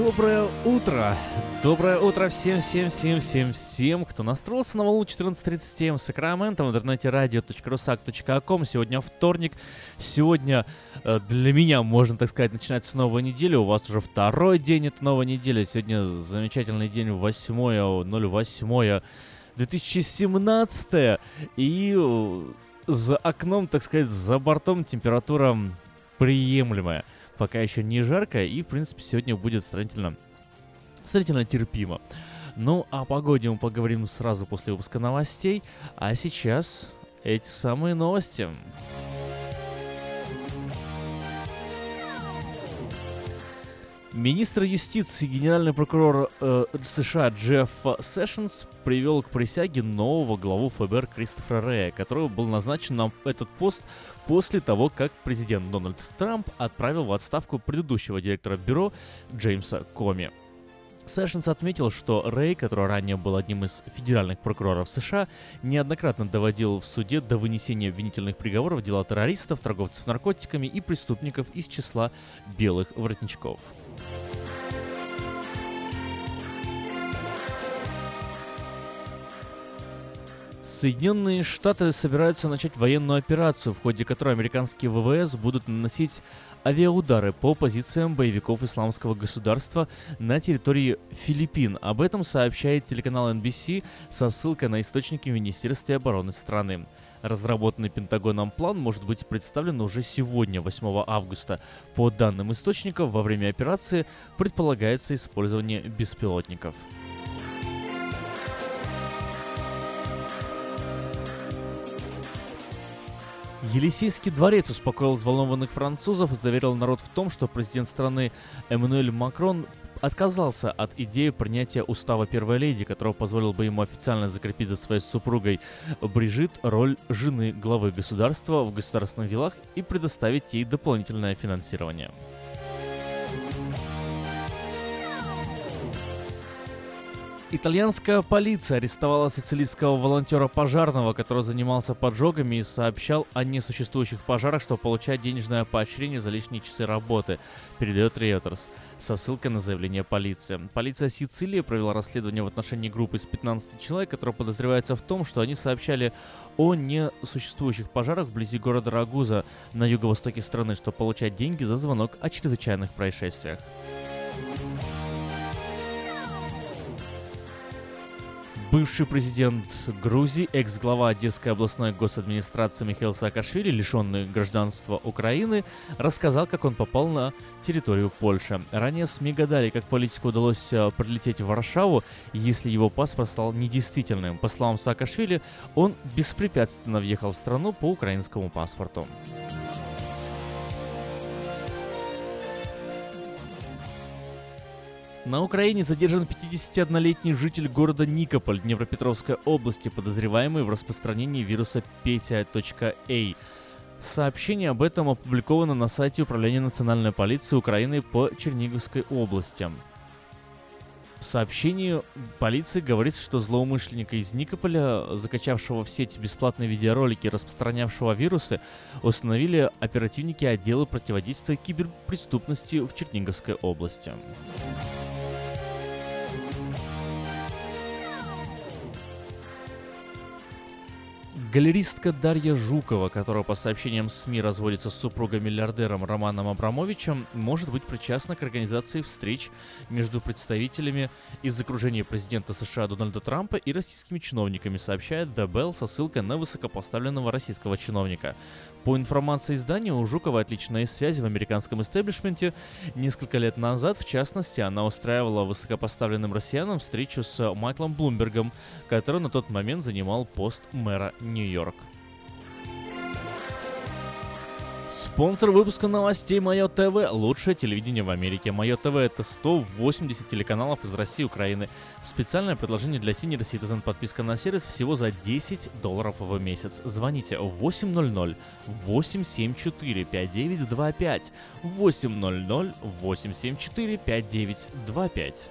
Доброе утро! Доброе утро всем, всем, всем, всем, всем, кто настроился на волну 14.37 в Сакраменто в интернете radio.rusak.com. Сегодня вторник. Сегодня э, для меня, можно так сказать, начинается новая неделя. У вас уже второй день этой новой недели. Сегодня замечательный день, 8 08 2017 и э, за окном, так сказать, за бортом температура приемлемая пока еще не жарко, и, в принципе, сегодня будет сравнительно, сравнительно терпимо. Ну, о погоде мы поговорим сразу после выпуска новостей, а сейчас эти самые новости. Министр юстиции генеральный прокурор э, США Джефф Сэшенс привел к присяге нового главу ФБР Кристофера Рэя, который был назначен на этот пост после того, как президент Дональд Трамп отправил в отставку предыдущего директора бюро Джеймса Коми. Сэшенс отметил, что Рэй, который ранее был одним из федеральных прокуроров США, неоднократно доводил в суде до вынесения обвинительных приговоров дела террористов, торговцев наркотиками и преступников из числа белых воротничков. Соединенные Штаты собираются начать военную операцию, в ходе которой американские ВВС будут наносить авиаудары по позициям боевиков исламского государства на территории Филиппин. Об этом сообщает телеканал NBC со ссылкой на источники министерства обороны страны. Разработанный Пентагоном план может быть представлен уже сегодня, 8 августа. По данным источников, во время операции предполагается использование беспилотников. Елисейский дворец успокоил взволнованных французов и заверил народ в том, что президент страны Эммануэль Макрон отказался от идеи принятия устава первой леди, которого позволил бы ему официально закрепить за своей супругой Брижит роль жены главы государства в государственных делах и предоставить ей дополнительное финансирование. Итальянская полиция арестовала сицилийского волонтера пожарного, который занимался поджогами и сообщал о несуществующих пожарах, что получает денежное поощрение за лишние часы работы, передает Reuters, со ссылкой на заявление полиции. Полиция Сицилии провела расследование в отношении группы из 15 человек, которые подозреваются в том, что они сообщали о несуществующих пожарах вблизи города Рагуза на юго-востоке страны, чтобы получать деньги за звонок о чрезвычайных происшествиях. Бывший президент Грузии, экс-глава Одесской областной госадминистрации Михаил Саакашвили, лишенный гражданства Украины, рассказал, как он попал на территорию Польши. Ранее СМИ гадали, как политику удалось э, прилететь в Варшаву, если его паспорт стал недействительным. По словам Саакашвили, он беспрепятственно въехал в страну по украинскому паспорту. На Украине задержан 51-летний житель города Никополь Днепропетровской области, подозреваемый в распространении вируса Петя.А. Сообщение об этом опубликовано на сайте Управления национальной полиции Украины по Черниговской области. В сообщении полиции говорится, что злоумышленника из Никополя, закачавшего в сеть бесплатные видеоролики распространявшего вирусы, установили оперативники отдела противодействия киберпреступности в Черниговской области. Галеристка Дарья Жукова, которая по сообщениям СМИ разводится с супругом-миллиардером Романом Абрамовичем, может быть причастна к организации встреч между представителями из окружения президента США Дональда Трампа и российскими чиновниками, сообщает The Bell со ссылкой на высокопоставленного российского чиновника. По информации издания, у Жуковой отличные связи в американском истеблишменте. Несколько лет назад, в частности, она устраивала высокопоставленным россиянам встречу с Майклом Блумбергом, который на тот момент занимал пост мэра Нью-Йорк. Спонсор выпуска новостей Мое ТВ. Лучшее телевидение в Америке. Мое ТВ это 180 телеканалов из России и Украины. Специальное предложение для Senior Citizen. Подписка на сервис всего за 10 долларов в месяц. Звоните 800 874 5925 800 874 5925.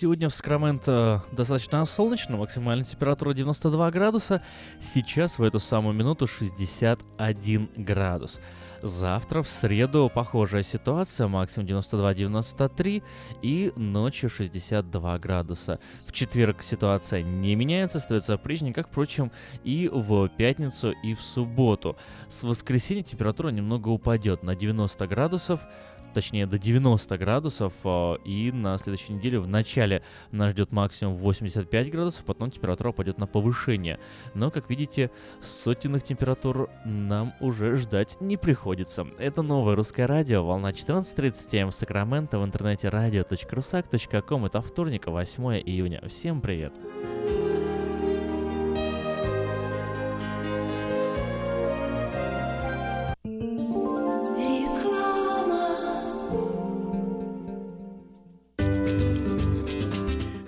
Сегодня в Сакраменто достаточно солнечно, максимальная температура 92 градуса. Сейчас в эту самую минуту 61 градус. Завтра, в среду, похожая ситуация, максимум 92-93 и ночью 62 градуса. В четверг ситуация не меняется, остается прежней, как, впрочем, и в пятницу, и в субботу. С воскресенья температура немного упадет на 90 градусов, точнее до 90 градусов, а, и на следующей неделе в начале нас ждет максимум 85 градусов, потом температура пойдет на повышение. Но, как видите, сотенных температур нам уже ждать не приходится. Это новое русское радио, волна 14.30 М в Сакраменто, в интернете radio.rusak.com. Это вторник, 8 июня. Всем привет! Привет!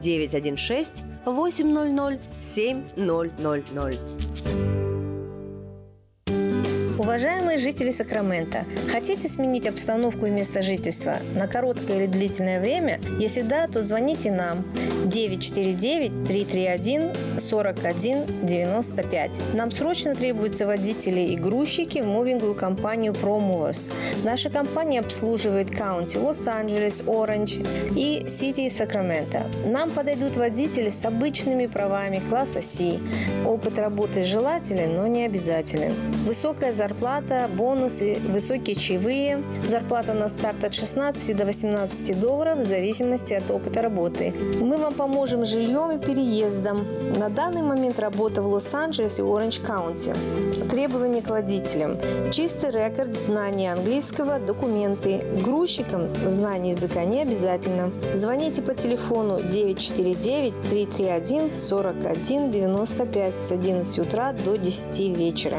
916 800 7000. Уважаемые жители Сакрамента, хотите сменить обстановку и место жительства на короткое или длительное время? Если да, то звоните нам 949-331-4195. Нам срочно требуются водители и грузчики в мувинговую компанию ProMovers. Наша компания обслуживает каунти Лос-Анджелес, Оранж и Сити Сакрамента. Нам подойдут водители с обычными правами класса C. Опыт работы желателен, но не обязателен. Высокая зарплата, бонусы, высокие чаевые. Зарплата на старт от 16 до 18 долларов в зависимости от опыта работы. Мы вам поможем жильем и переездом. На данный момент работа в Лос-Анджелесе и Оранж Каунти. Требования к водителям. Чистый рекорд, знание английского, документы. Грузчикам знание языка не обязательно. Звоните по телефону 949-331-4195 с 11 утра до 10 вечера.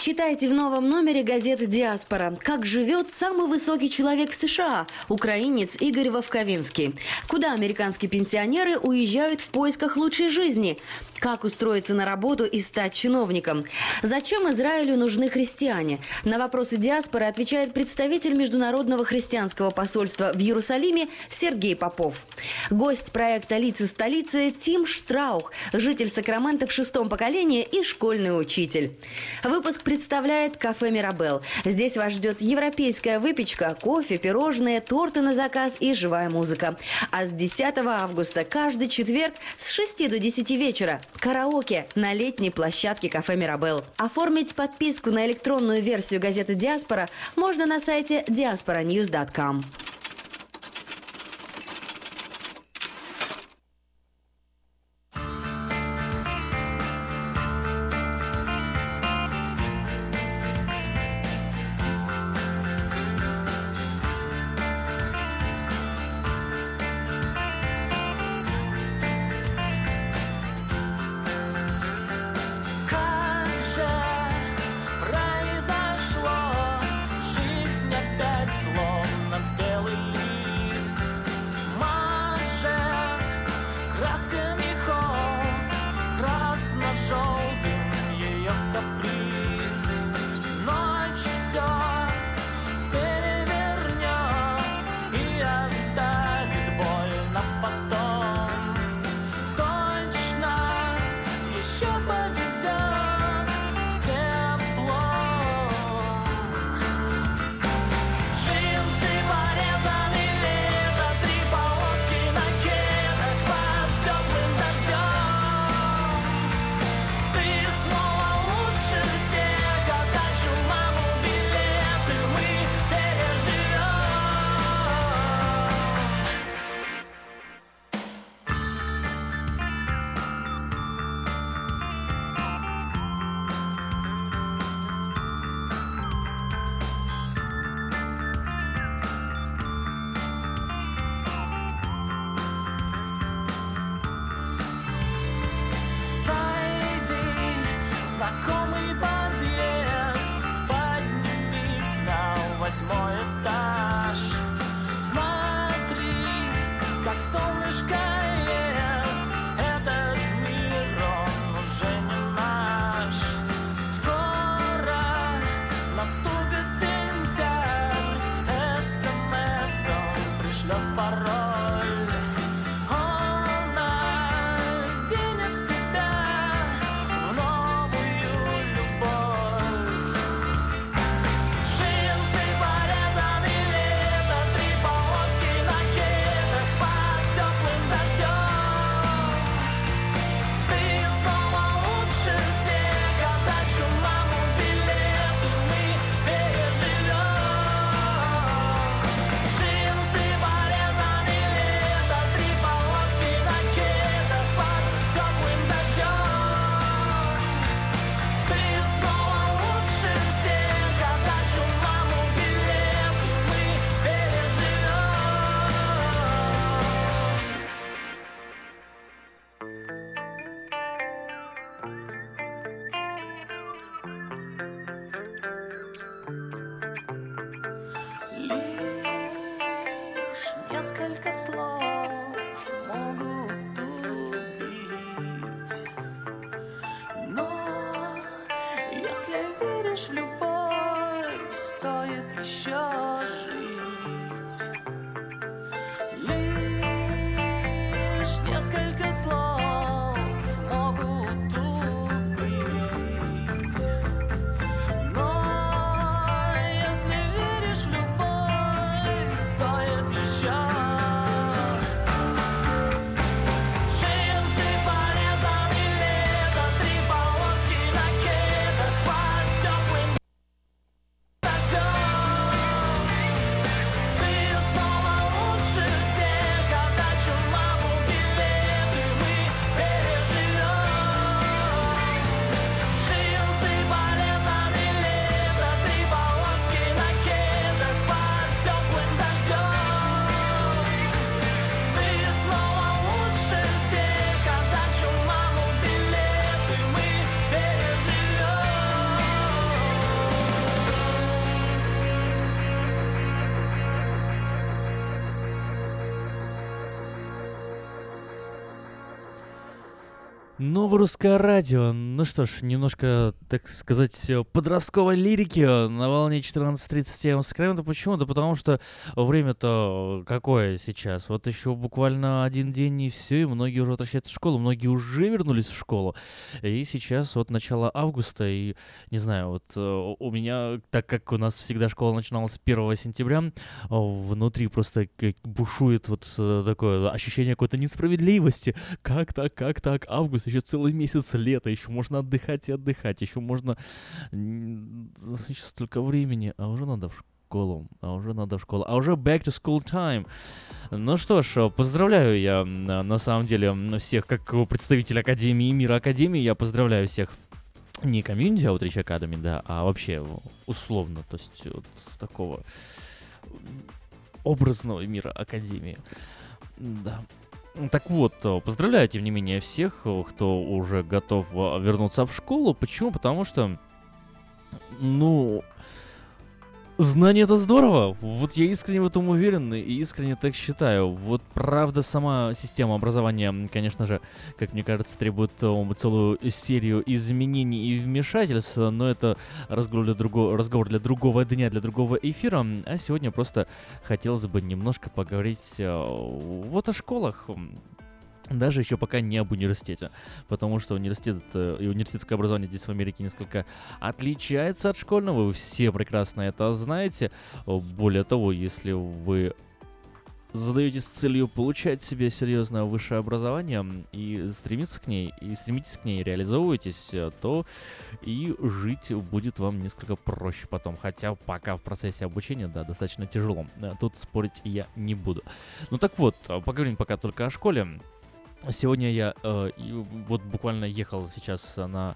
Читайте в новом номере газеты «Диаспора». Как живет самый высокий человек в США – украинец Игорь Вовковинский. Куда американские пенсионеры уезжают в поисках лучшей жизни? Как устроиться на работу и стать чиновником? Зачем Израилю нужны христиане? На вопросы диаспоры отвечает представитель Международного христианского посольства в Иерусалиме Сергей Попов. Гость проекта «Лица столицы» Тим Штраух, житель Сакрамента в шестом поколении и школьный учитель. Выпуск представляет кафе «Мирабел». Здесь вас ждет европейская выпечка, кофе, пирожные, торты на заказ и живая музыка. А с 10 августа каждый четверг с 6 до 10 вечера караоке на летней площадке кафе «Мирабел». Оформить подписку на электронную версию газеты «Диаспора» можно на сайте diasporanews.com. Новое русское радио. Ну что ж, немножко, так сказать, подростковой лирики на волне 14.37 Сакраменто. Почему? Да потому что время-то какое сейчас? Вот еще буквально один день и все, и многие уже возвращаются в школу, многие уже вернулись в школу. И сейчас вот начало августа, и не знаю, вот э, у меня, так как у нас всегда школа начиналась 1 сентября, внутри просто бушует вот э, такое ощущение какой-то несправедливости. Как так, как так? Август, еще целый месяц лета, еще можно отдыхать и отдыхать, еще можно... Еще столько времени, а уже надо в школу, а уже надо в школу, а уже back to school time. Ну что ж, поздравляю я на самом деле всех, как представитель Академии, мира Академии, я поздравляю всех не комьюнити Outreach Academy, да, а вообще условно, то есть вот такого образного мира Академии. Да. Так вот, э, поздравляю, тем не менее, всех, э, кто уже готов э, вернуться в школу. Почему? Потому что, ну, знание это здорово. Вот я искренне в этом уверен и искренне так считаю. Вот правда сама система образования, конечно же, как мне кажется, требует э, целую серию изменений и вмешательств, но это разговор для, друго- разговор для другого дня, для другого эфира. А сегодня просто хотелось бы немножко поговорить э, вот о школах. Даже еще пока не об университете, потому что университет э, и университетское образование здесь в Америке несколько отличается от школьного, вы все прекрасно это знаете. Более того, если вы задаетесь целью получать себе серьезное высшее образование и стремиться к ней, и стремитесь к ней, реализовываетесь, э, то и жить будет вам несколько проще потом. Хотя пока в процессе обучения, да, достаточно тяжело. Э, Тут спорить я не буду. Ну так вот, поговорим пока только о школе. Сегодня я э, вот буквально ехал сейчас э, на,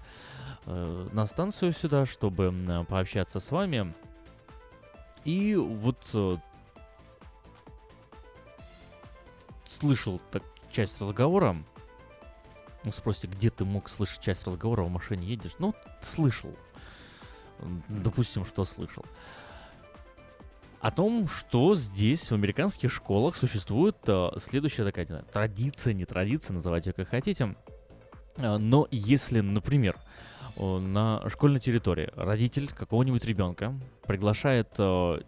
э, на станцию сюда, чтобы э, пообщаться с вами. И вот э, слышал так часть разговора. Ну, спросите, где ты мог слышать часть разговора в машине едешь? Ну, слышал. Допустим, что слышал. О том, что здесь в американских школах существует э, следующая такая знаю, традиция, не традиция, называйте ее как хотите. Э, Но если, например, э, на школьной территории родитель какого-нибудь ребенка приглашает э,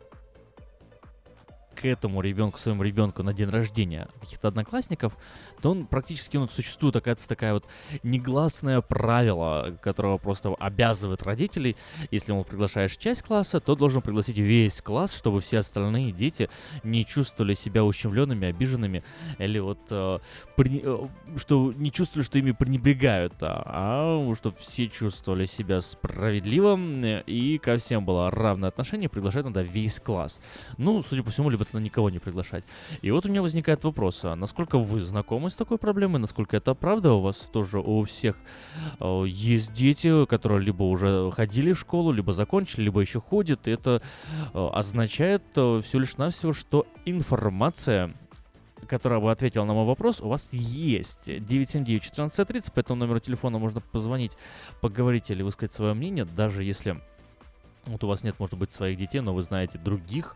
к этому ребенку, своему ребенку на день рождения каких-то одноклассников, то он практически, ну, существует такая, такая вот негласное правило, которое просто обязывает родителей, если ему приглашаешь часть класса, то должен пригласить весь класс, чтобы все остальные дети не чувствовали себя ущемленными, обиженными, или вот э, при- э, что не чувствовали, что ими пренебрегают, а, а чтобы все чувствовали себя справедливо э, и ко всем было равное отношение, приглашать надо весь класс. Ну, судя по всему, либо тогда никого не приглашать. И вот у меня возникает вопрос, а насколько вы знакомы с такой проблемой, насколько это правда у вас тоже у всех? Э, есть дети, которые либо уже ходили в школу, либо закончили, либо еще ходят, и это э, означает э, всего лишь навсего, что информация которая бы ответила на мой вопрос, у вас есть. 979-1430, по этому номеру телефона можно позвонить, поговорить или высказать свое мнение, даже если вот у вас нет, может быть, своих детей, но вы знаете других,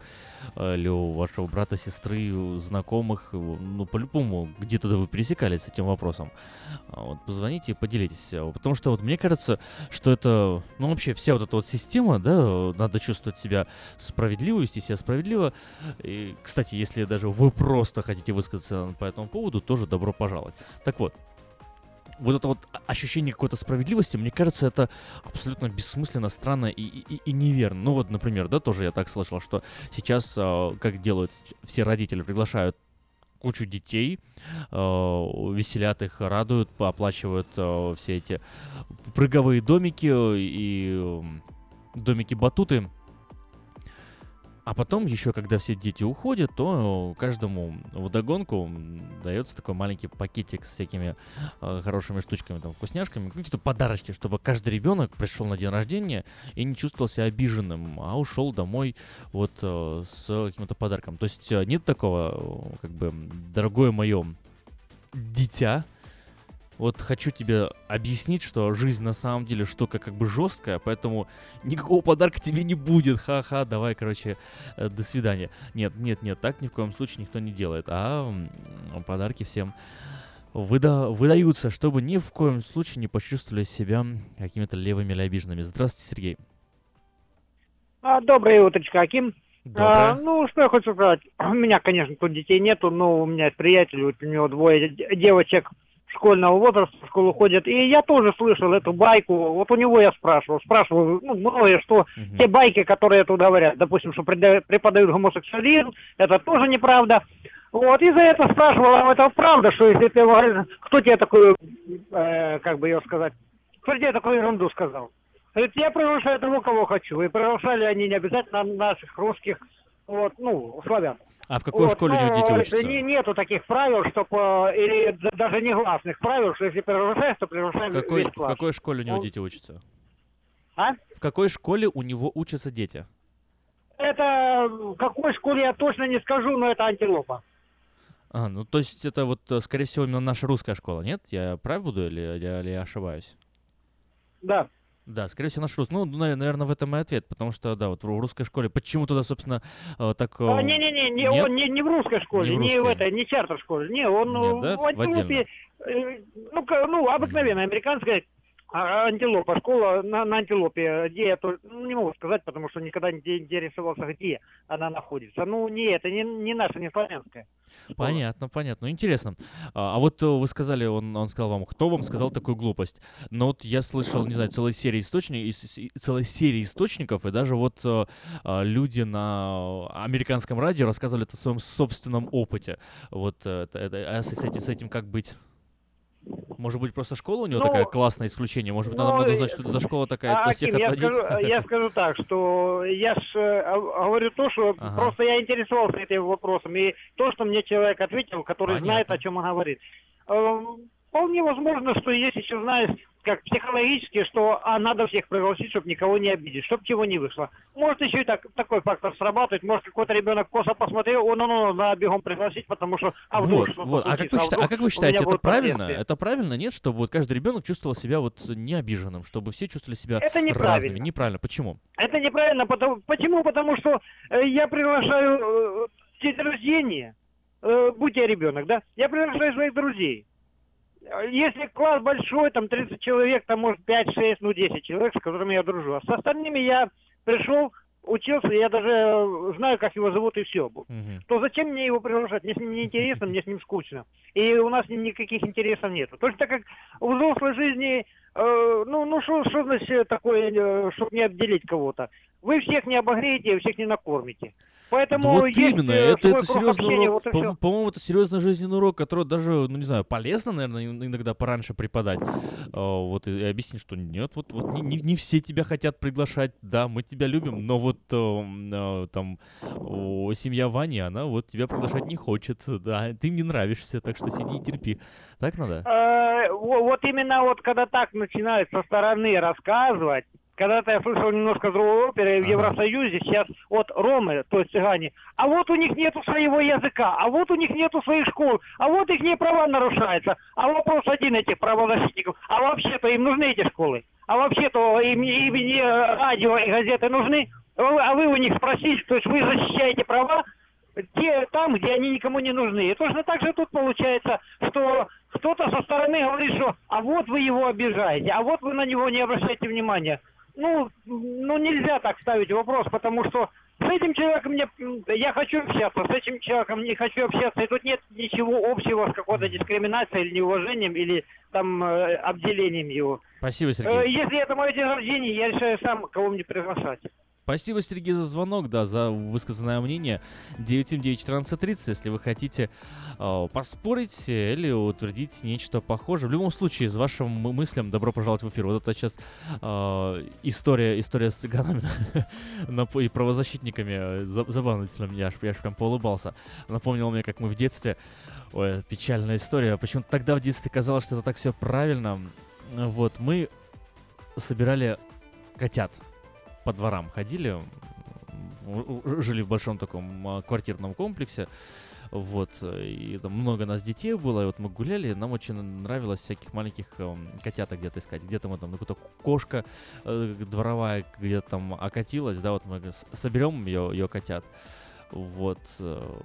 э, или у вашего брата, сестры, знакомых, ну, по-любому, где-то вы пересекались с этим вопросом. А Вот, позвоните и поделитесь. Потому что вот мне кажется, что это, ну, вообще вся вот эта вот система, да, надо чувствовать себя справедливо, вести себя справедливо. И, кстати, если даже вы просто хотите высказаться по этому поводу, тоже добро пожаловать. Так вот, вот это вот ощущение какой-то справедливости, мне кажется, это абсолютно бессмысленно, странно и, и, и неверно. Ну вот, например, да, тоже я так слышал, что сейчас, а, как делают все родители, приглашают кучу детей, а, веселят их, радуют, оплачивают а, все эти прыговые домики и домики-батуты. А потом еще, когда все дети уходят, то каждому вдогонку дается такой маленький пакетик с всякими э, хорошими штучками, там, вкусняшками, какие-то подарочки, чтобы каждый ребенок пришел на день рождения и не чувствовал себя обиженным, а ушел домой вот э, с каким-то подарком. То есть э, нет такого, э, как бы, дорогое мое дитя, вот хочу тебе объяснить, что жизнь на самом деле штука как бы жесткая, поэтому никакого подарка тебе не будет. Ха-ха, давай, короче, э, до свидания. Нет, нет, нет, так ни в коем случае никто не делает. А подарки всем выда- выдаются, чтобы ни в коем случае не почувствовали себя какими-то левыми или обиженными. Здравствуйте, Сергей. А, доброе утречко, Аким. Доброе. А, ну, что я хочу сказать. У меня, конечно, тут детей нету, но у меня есть приятель, вот у него двое девочек школьного возраста в школу ходят. И я тоже слышал эту байку. Вот у него я спрашивал. Спрашивал, ну, многое, что те байки, которые тут говорят, допустим, что преподают гомосексуализм, это тоже неправда. Вот, и за это спрашивал, а это правда, что если ты кто тебе такую, э, как бы ее сказать, кто тебе такую ерунду сказал? Говорит, я приглашаю того, кого хочу. И приглашали они не обязательно наших русских, вот, ну, славян. А в какой Вот, школе у него но, дети учатся? не- нету таких правил, чтобы, или д- даже негласных правил, что если приглашаешь, то В какой, весь в класс. какой школе у него Он- дети учатся? А? В какой школе у него учатся дети? Это в какой школе я точно не скажу, но это антилопа. А, ну то есть это вот, э, скорее всего, именно наша русская школа, нет? Я прав буду или, или, или я ошибаюсь? Да. Да, скорее всего, наш русский. Ну, наверное, в этом и ответ, потому что, да, вот в русской школе. Почему туда, собственно, э, так... э, А, Не-не-не, не, нет? он не, не в русской школе, Не не, в в, русской. этой, не чартер-школе. Не, он Нет, ну, да, в в э, ну, ну, обыкновенная американская а, антилопа, школа на, на антилопе, где я ну, не могу сказать, потому что никогда не интересовался, где она находится. Ну, не это, не, не наша, не славянская. Понятно, понятно. Ну, интересно. А, а вот э, вы сказали, он, он сказал вам, кто вам сказал такую глупость? Но вот я слышал, не знаю, целой серии источников, целой серии источников, и даже вот э, а, люди на американском радио рассказывали это о своем собственном опыте. Вот э, это, это- а с этим, с этим как быть? Может быть, просто школа у него Ну, такая классное исключение? Может быть, надо, ну, надо э, узнать, что это за школа такая, А, от всех я отводить? скажу, я скажу так, что я ж э, г- говорю то, что Ага. просто я интересовался этим вопросом, и то, что мне человек ответил, который знает, о чем он говорит. Вполне возможно, что есть еще, знаешь, как психологически, что а, надо всех пригласить, чтобы никого не обидеть, чтобы чего не вышло. Может еще и так, такой фактор срабатывает, может какой-то ребенок косо посмотрел, о, ну, ну, надо бегом пригласить, потому что, а вдруг Вот, что-то вот. А как, вы счита- а как вы считаете, это правильно? Это правильно, нет, чтобы вот каждый ребенок чувствовал себя вот не обиженным, чтобы все чувствовали себя Это равными? неправильно. Неправильно. Почему? Это неправильно, потому, почему? Потому что э, я приглашаю э, день рождения, э, будь я ребенок, да, я приглашаю своих друзей. Э, Если класс большой, там 30 человек, там может 5, 6, ну 10 человек, с которыми я дружу. А с остальными я пришел, учился, я даже э, знаю, как его зовут и все. То зачем мне его приглашать? Мне с ним не интересно, мне с ним скучно. И у нас с ним никаких интересов нет. Точно так как в взрослой жизни, э, ну, ну что что значит такое, чтобы не обделить кого-то? Вы всех не обогреете, всех не накормите. Поэтому вот есть именно, э, это, это серьезный общения, урок. вот и По-. По-моему, это серьезный жизненный урок, который даже, ну не знаю, полезно, наверное, ин- иногда пораньше преподать. А, Вот и объяснить, что нет, вот, вот не, не- не все тебя хотят приглашать. Да, мы тебя любим, но вот эм, а, там о, семья Вани, она вот тебя приглашать не хочет. Да, ты им не нравишься, так что сиди и терпи. Так надо? Э, во- вот именно вот когда так начинают со стороны рассказывать, когда-то я слышал немножко другой оперы в Евросоюзе, сейчас от Ромы, то есть цыгане, а вот у них нету своего языка, а вот у них нету своих школ, а вот их не права нарушаются. А вопрос один этих правозащитников, а вообще-то им нужны эти школы? А вообще-то им, им не радио и газеты нужны? А вы- А вы у них спросите, то есть вы защищаете права те, там, где они никому не нужны. И точно так же тут получается, что кто-то со стороны говорит, что а вот вы его обижаете, а вот вы на него не обращаете внимания. Ну, ну нельзя так ставить вопрос, потому что с этим человеком мне, я хочу общаться, с этим человеком не хочу общаться, и тут нет ничего общего с какой-то дискриминацией или неуважением, или там э, обделением его. Спасибо, Э, Сергей. если это мой день рождения, я решаю сам, кого мне приглашать. Спасибо, Сергей, за звонок, да, за высказанное мнение. 979-1430, если вы хотите э, поспорить или утвердить нечто похожее. В любом случае, с вашим мы- мыслям добро пожаловать в эфир. Вот это сейчас э, история, история с цыганами и правозащитниками. э, за- Забавно, действительно, я аж, я аж прям поулыбался. Напомнил мне, как мы в детстве... Ой, печальная история. Почему-то тогда в детстве казалось, что это так все правильно. Вот, мы собирали котят по дворам ходили, жили в большом таком квартирном комплексе, вот, и там много нас детей было, и вот мы гуляли, нам очень нравилось всяких маленьких эм, котяток где-то искать, где-то мы там, ну, какая-то кошка э, дворовая где-то там окатилась, да, вот мы соберем ее, ее котят, вот, э,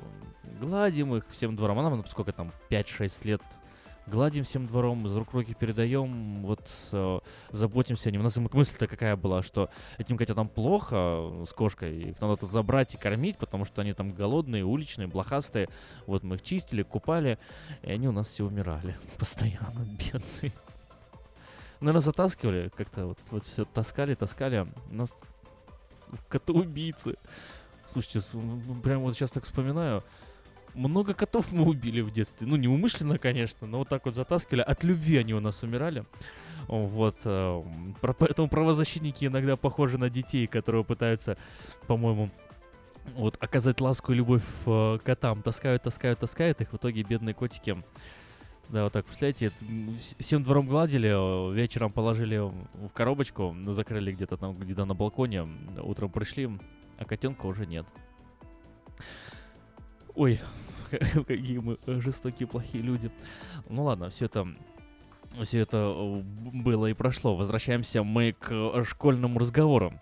гладим их всем двором, а нам, ну, сколько там, 5-6 лет, гладим всем двором, из рук в руки передаем, вот э, заботимся о ним. У нас мысль-то какая была, что этим котятам плохо э, с кошкой, их надо забрать и кормить, потому что они там голодные, уличные, блохастые. Вот мы их чистили, купали, и они у нас все умирали постоянно, бедные. Наверное, затаскивали как-то, вот, вот все таскали, таскали. У нас коты-убийцы. Слушайте, с- ну, прям вот сейчас так вспоминаю, много котов мы убили в детстве. Ну, не умышленно, конечно, но вот так вот затаскивали. От любви они у нас умирали. Вот. э, Поэтому правозащитники иногда похожи на детей, которые пытаются, по-моему, вот оказать ласку и любовь э, котам. Таскают, таскают, таскают их. В итоге бедные котики да, вот так, представляете, всем двором гладили, э, вечером положили в коробочку, ну, закрыли где-то там, где-то на балконе, утром пришли, а котенка уже нет. Ой, какие мы жестокие, плохие люди. Ну ладно, все это все это э, было и прошло. Возвращаемся мы к э, школьному разговору.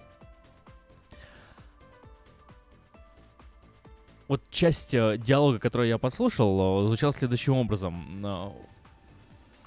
Вот часть э, диалога, который я подслушал, звучала следующим образом.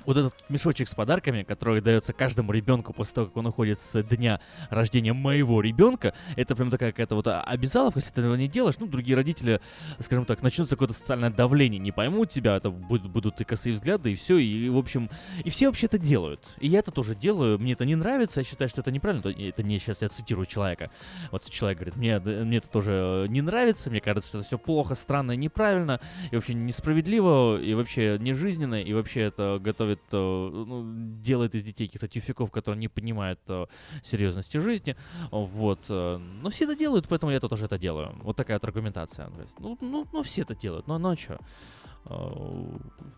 Вот этот мешочек с подарками, который дается каждому ребенку после того, как он уходит с дня рождения моего ребенка, это прям такая какая-то вот а, обязаловка, если ты этого не делаешь, ну, другие родители, скажем так, начнется какое-то социальное давление, не поймут тебя, это будут, будут и косые взгляды, и все, и, в общем, и все вообще это делают. И я это тоже делаю, мне это не нравится, я считаю, что это неправильно, то- это не сейчас я цитирую человека. Вот человек говорит, мне, мне это тоже не нравится, мне кажется, что это все плохо, странно, неправильно, и вообще несправедливо, и вообще нежизненно, и вообще это готовит, э, ну, делает из детей каких-то тюфяков, которые не понимают э, серьезности жизни, вот. э, Но все это делают, поэтому я тоже это делаю. Вот такая вот аргументация. Ну, ну, ну, все это делают, ну, ну а что?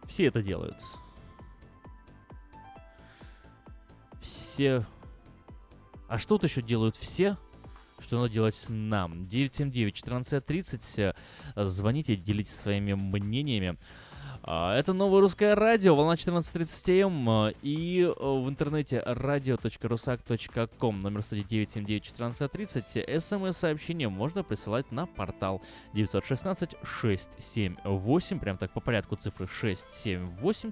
Все это делают. все... А что тут еще делают все? Что надо делать нам? 979-1430. Звоните, делитесь своими мнениями. А, Это новое русское радио, волна 14.30 м а, и э, в интернете radio.rusak.com, номер 109 СМС-сообщение можно присылать на портал 916-678, прям так по порядку цифры 678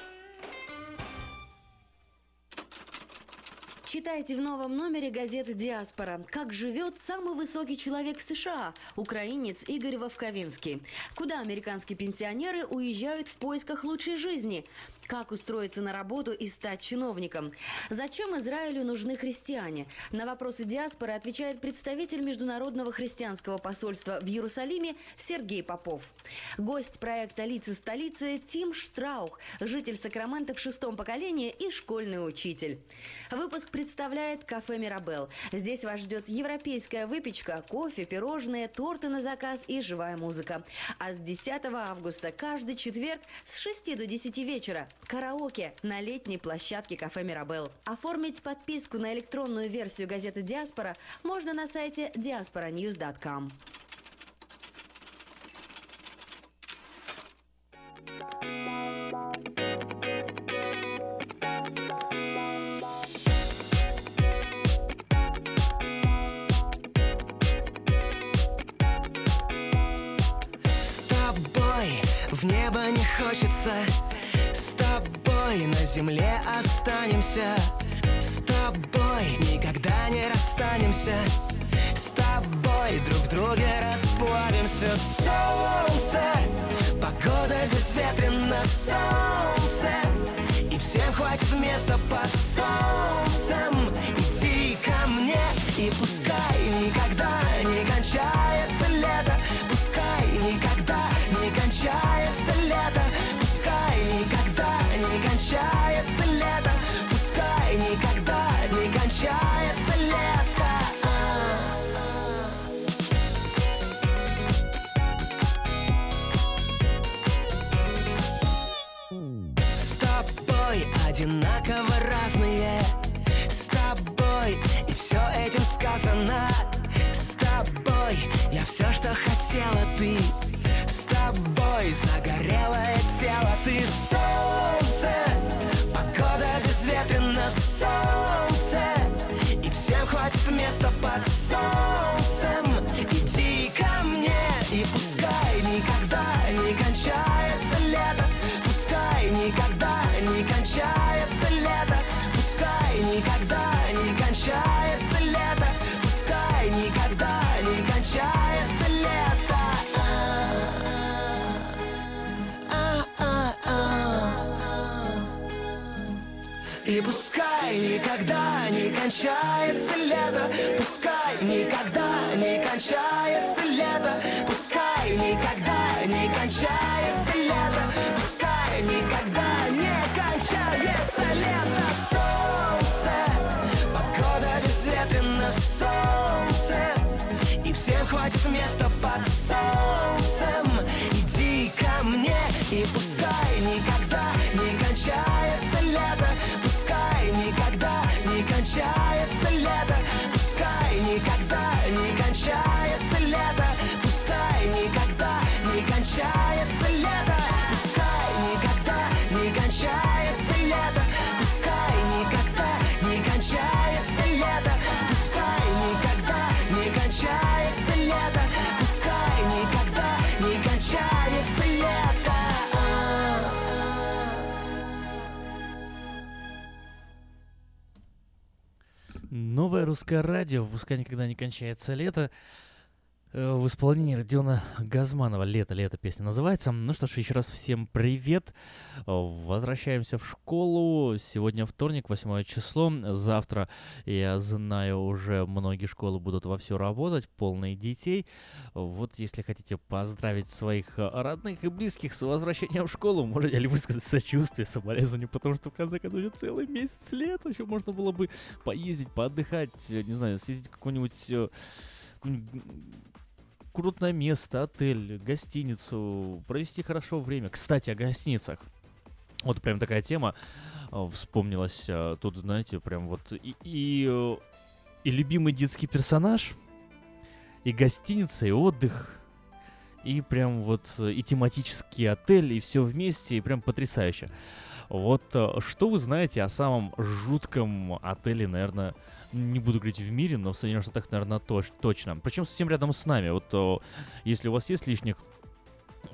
Читайте в новом номере газеты «Диаспора». Как живет самый высокий человек в США – украинец Игорь Вовковинский. Куда американские пенсионеры уезжают в поисках лучшей жизни? Как устроиться на работу и стать чиновником? Зачем Израилю нужны христиане? На вопросы диаспоры отвечает представитель Международного христианского посольства в Иерусалиме Сергей Попов. Гость проекта «Лица столицы» Тим Штраух, житель Сакрамента в шестом поколении и школьный учитель. Выпуск представляет кафе «Мирабел». Здесь вас ждет европейская выпечка, кофе, пирожные, торты на заказ и живая музыка. А с 10 августа каждый четверг с 6 до 10 вечера караоке на летней площадке кафе «Мирабел». Оформить подписку на электронную версию газеты «Диаспора» можно на сайте diasporanews.com. С в небо не хочется. С тобой на земле останемся. С тобой никогда не расстанемся. С тобой друг в друге расплавимся. Солнце, Погода безветренна, солнце И всем хватит места под солнцем. Иди ко мне и пускай никогда не кончается лето. Пускай никогда кончается лето. Пускай никогда не кончается лето. Пускай никогда не кончается лето. С тобой одинаково разные. С тобой и все этим сказано. С тобой я все, что хотела ты тобой загорелое тело. Ты солнце, погода безветренна Солнце, и всем хватит места под солнцем кончается лето. Пускай никогда не кончается лето. Пускай никогда не кончается лето. Пускай никогда не кончается лето. Солнце, погода безветренна Солнце, и всем хватит места не кончается русское радио, пускай никогда не кончается лето. Э, В исполнении Родиона Газманова «Лето, лето» песня называется. Ну что ж, еще раз всем привет. Э, Возвращаемся в школу. Сегодня вторник, 8 число. Завтра, я знаю, уже многие школы будут вовсю работать, полные детей. Вот если хотите поздравить своих э, родных и близких с возвращением в школу, можете ли высказать сочувствие, соболезнования, потому что в конце концов уже целый месяц лета, еще можно было бы поездить, поотдыхать, не знаю, съездить какое-нибудь крутое место, отель, гостиницу, провести хорошо время. Кстати, о гостиницах. Вот прям такая тема э, вспомнилась э, тут, знаете, прям вот и, и, э, и любимый детский персонаж, и гостиница, и отдых, и прям вот э, и тематический отель, и все вместе, и прям потрясающе. Вот э, что вы знаете о самом жутком отеле, наверное, не буду говорить в мире, но в Соединенных Штатах, наверное, точ- точно. Причем совсем рядом с нами. Вот э, если у вас есть лишних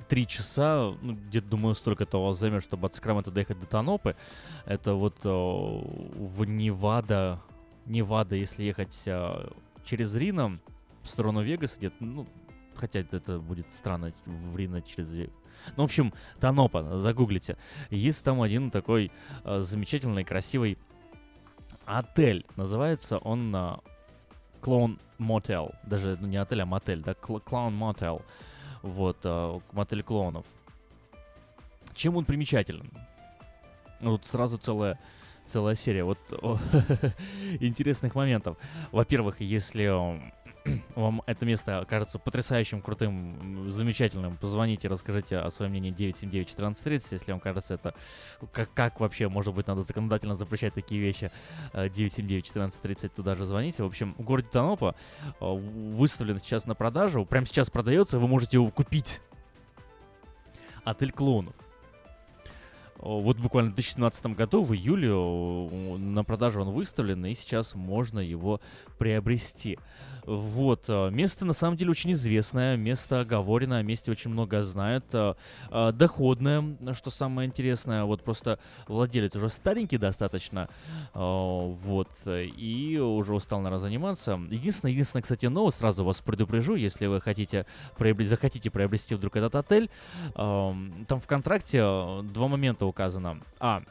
три часа, ну, где-то, думаю, столько это у вас займет, чтобы от Сакрамента доехать до Танопы. Это вот э, в Невада, Невада, если ехать э, через Рино в сторону Вегаса, где-то, ну, хотя это будет странно в Рино через. Ну, в общем, Танопа, загуглите. Есть там один такой э, замечательный, красивый отель. Называется он э, Clone Motel. Даже ну, не отель, а мотель, да? Clown Motel. Вот, э, мотель клоунов. Чем он примечателен? Тут сразу целая, целая серия вот интересных моментов. Во-первых, если вам это место кажется потрясающим, крутым, замечательным, позвоните, расскажите о своем мнении 979-1430, если вам кажется это... Как, как вообще, может быть, надо законодательно запрещать такие вещи? Э, 979-1430, туда же звоните. В общем, в городе Танопа э, выставлен сейчас на продажу, прямо сейчас продается, вы можете его купить. Отель клоунов. Вот буквально в 2017 году, в июле, на продажу он выставлен, и сейчас можно его приобрести. Вот, э, место на самом деле очень известное, место оговорено, о месте очень много знают, э, э, доходное, что самое интересное, вот просто владелец уже старенький достаточно, вот, и уже устал, наверное, заниматься. Единственное, единственное, кстати, новость, сразу вас предупрежу, если вы хотите, приобрести, захотите приобрести вдруг этот отель, там в контракте два момента указано. А,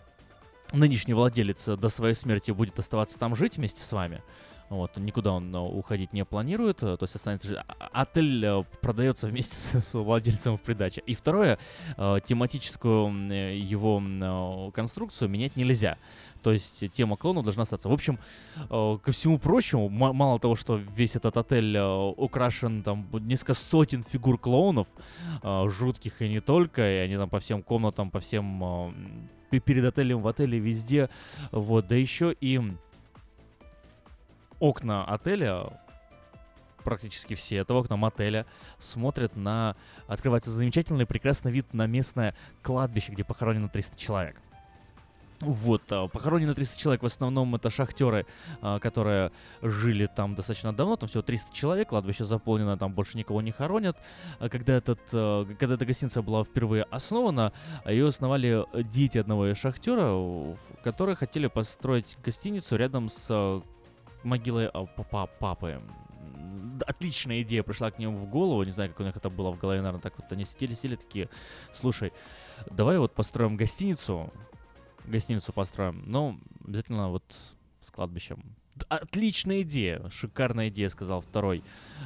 нынешний владелец до своей смерти будет оставаться там жить вместе с вами. Вот, никуда он э, уходить не планирует, э, то есть останется жить. А- Отель э, продается вместе с, с владельцем в придаче. И второе, тематическую его конструкцию менять нельзя. То есть тема клонов должна остаться. В общем, э, ко всему прочему, мало того, что весь этот отель э, украшен там несколько сотен фигур клоунов, э, жутких и не только, и они там по всем комнатам, по всем пе- перед отелем, в отеле, везде. Вот, да еще и окна отеля, практически все, это окна мотеля, смотрят на... Открывается замечательный прекрасный вид на местное кладбище, где похоронено 300 человек. Вот, а, похоронено 300 человек, в основном это шахтеры, а, которые жили там достаточно давно, там всего 300 человек, кладбище заполнено, там больше никого не хоронят. А Когда, этот, когда эта гостиница была впервые основана, ее основали дети одного из шахтера, которые хотели построить гостиницу рядом с могилой папы. Отличная идея пришла к ним в голову, не знаю, как у них это было в голове, наверное, так вот они сидели, сидели такие, слушай, давай вот построим гостиницу, гостиницу построим, но обязательно вот с кладбищем. Отличная идея, шикарная идея, сказал второй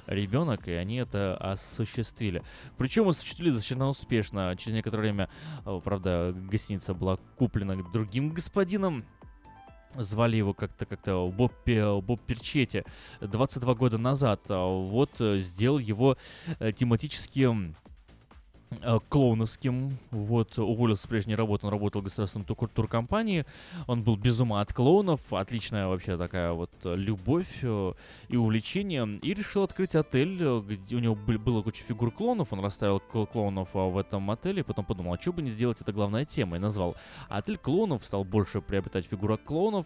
ребенок, и они это осуществили. Причем осуществили достаточно успешно. Через некоторое время, э, правда, гостиница была куплена другим господином, Звали его как-то как-то Боб, Боб Перчетти 22 года назад. а, Вот э, сделал его э, тематическим э, клоуновским, вот, уволился с прежней работы, он работал в государственной тур- туркомпании, он был без ума от клоунов, отличная вообще такая вот э, любовь э, и увлечение, и решил открыть отель, э, где у него были- было куча фигур клоунов, он расставил кл- клоунов а, в этом отеле, потом подумал, а что бы не сделать это главная тема, и назвал. Отель клоунов, стал больше приобретать фигурок клоунов,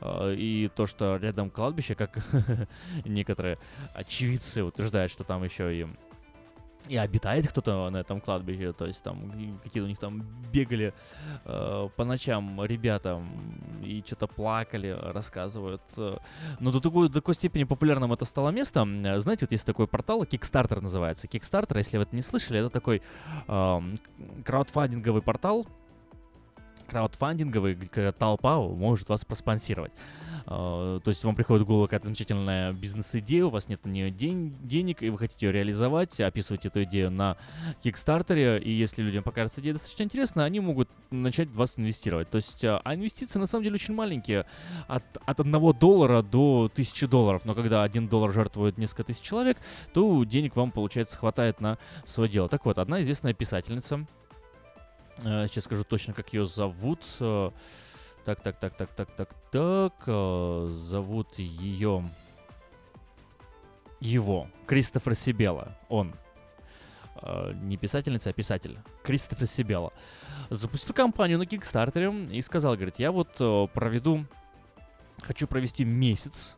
э, и то, что рядом кладбище, как некоторые очевидцы утверждают, что там еще и и обитает кто-то на этом кладбище, то есть там какие-то у них там бегали э, по ночам ребята и что-то плакали, рассказывают. э. Но до такой, до такой степени популярным это стало место. Э, Знаете, вот есть такой портал, Kickstarter называется. Kickstarter, если вы это не слышали, это такой эм, краудфандинговый портал, краудфандинговый, толпа может вас проспонсировать. А, То есть вам приходит в голову какая-то замечательная бизнес-идея, у вас нет на нее день, денег, и вы хотите ее реализовать, описываете эту идею на Кикстартере, и если людям покажется идея достаточно интересна, они могут начать в вас инвестировать. То есть а а инвестиции на самом деле очень маленькие, от, от 1 доллара до 1000 долларов, но когда 1 доллар жертвует несколько тысяч человек, то денег вам, получается, хватает на свое дело. Так вот, одна известная писательница, э, сейчас скажу точно, как ее зовут, э, так, так, так, так, так, так, так. э, Зовут ее... Его. Кристофер Сибела. Он. Э, Не писательница, а писатель. Кристофер Сибела. Запустил компанию на Кикстартере и сказал, говорит, я вот э, проведу... Хочу провести месяц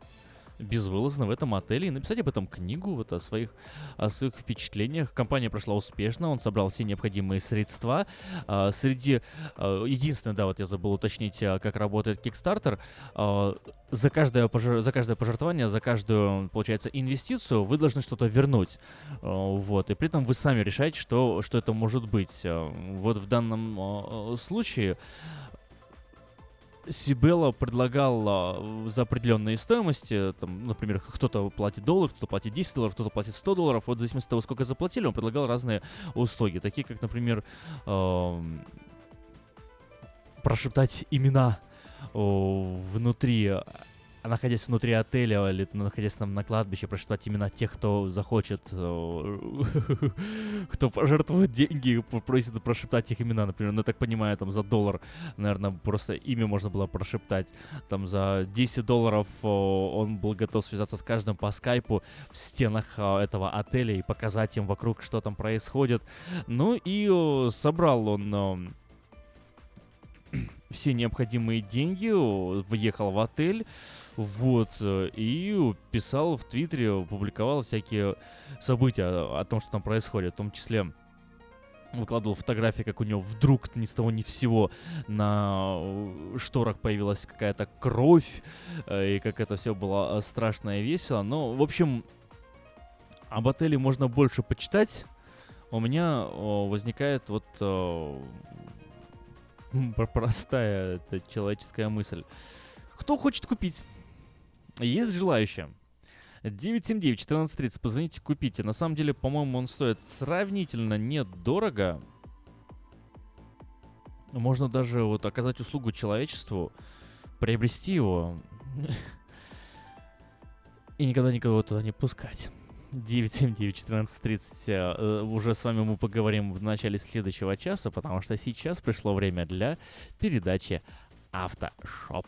безвылазно в этом отеле и написать об этом книгу, вот о своих, о своих впечатлениях. Компания прошла успешно, он собрал все необходимые средства. А, среди... а, единственное, да, вот я забыл уточнить, а, как работает Kickstarter. А, за, каждое за каждое пожертвование, за каждую, получается, инвестицию вы должны что-то вернуть. А, вот, и при этом вы сами решаете, что, что это может быть. А, вот в данном случае Сибелла предлагал а, за определенные стоимости, там, например, кто-то платит доллар, кто-то платит 10 долларов, кто-то платит 100 долларов, вот в зависимости от того, сколько заплатили, он предлагал разные услуги, такие как, например, ам, прошептать имена о, внутри, находясь внутри отеля или находясь там на кладбище, прочитать имена тех, кто захочет, о, кто пожертвует деньги и попросит прошептать их имена, например, ну, я так понимаю, там за доллар, наверное, просто имя можно было прошептать. Там за 10 долларов о, он был готов связаться с каждым по скайпу в стенах а, этого отеля и показать им вокруг, что там происходит. Ну и собрал он все необходимые деньги, въехал в отель, Вот, э, и писал в Твиттере, публиковал всякие события о, том, что там происходит, в том числе выкладывал фотографии, как у него вдруг ни с того ни с сего на э, шторах появилась какая-то кровь, э, и как это все было страшно и весело. Но, в общем, об отеле можно больше почитать. У меня возникает вот простая человеческая мысль. Кто хочет купить? Есть желающие? 979-1430, позвоните, купите. На самом деле, по-моему, он стоит сравнительно недорого. Можно даже вот оказать услугу человечеству, приобрести его и никогда никого туда не пускать. 979-1430. э, Уже с вами мы поговорим в начале следующего часа, потому что сейчас пришло время для передачи Автошоп.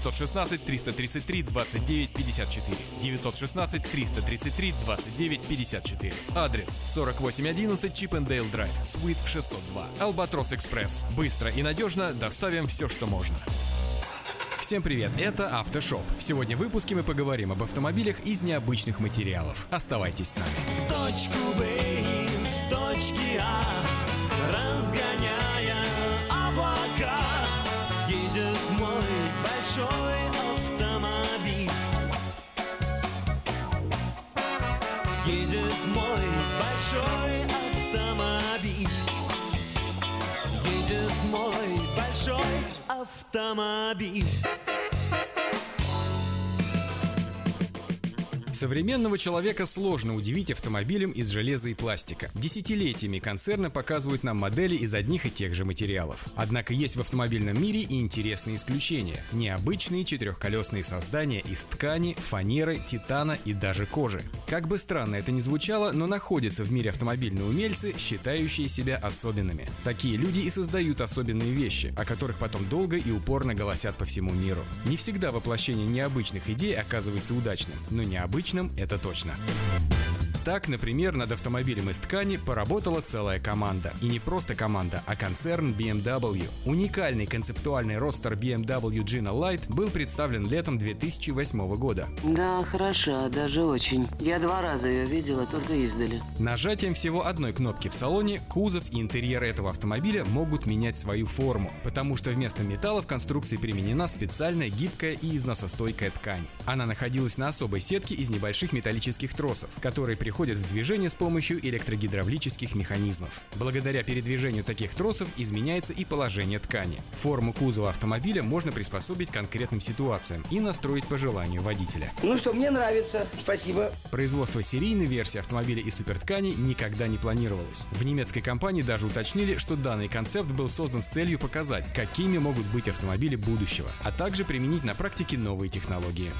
916 333 29 54. 916 333 29 54. Адрес 4811 Чипендейл Драйв, Суит 602. Албатрос Экспресс. Быстро и надежно доставим все, что можно. Всем привет, это Автошоп. Сегодня в выпуске мы поговорим об автомобилях из необычных материалов. Оставайтесь с нами. точку Б из точки А, разгоняя облака, большой автомобиль. Современного человека сложно удивить автомобилем из железа и пластика. Десятилетиями концерны показывают нам модели из одних и тех же материалов. Однако есть в автомобильном мире и интересные исключения. Необычные четырехколесные создания из ткани, фанеры, титана и даже кожи. Как бы странно это ни звучало, но находятся в мире автомобильные умельцы, считающие себя особенными. Такие люди и создают особенные вещи, о которых потом долго и упорно голосят по всему миру. Не всегда воплощение необычных идей оказывается удачным, но необычным это точно. Так, например, над автомобилем из ткани поработала целая команда. И не просто команда, а концерн BMW. Уникальный концептуальный ростер BMW Gina Light был представлен летом 2008 года. Да, хороша, даже очень. Я два раза ее видела, только издали. Нажатием всего одной кнопки в салоне кузов и интерьер этого автомобиля могут менять свою форму, потому что вместо металла в конструкции применена специальная гибкая и износостойкая ткань. Она находилась на особой сетке из небольших металлических тросов, которые приходят в движение с помощью электрогидравлических механизмов. Благодаря передвижению таких тросов изменяется и положение ткани. Форму кузова автомобиля можно приспособить к конкретным ситуациям и настроить по желанию водителя. Ну что, мне нравится. Спасибо. Производство серийной версии автомобиля из суперткани никогда не планировалось. В немецкой компании даже уточнили, что данный концепт был создан с целью показать, какими могут быть автомобили будущего, а также применить на практике новые технологии.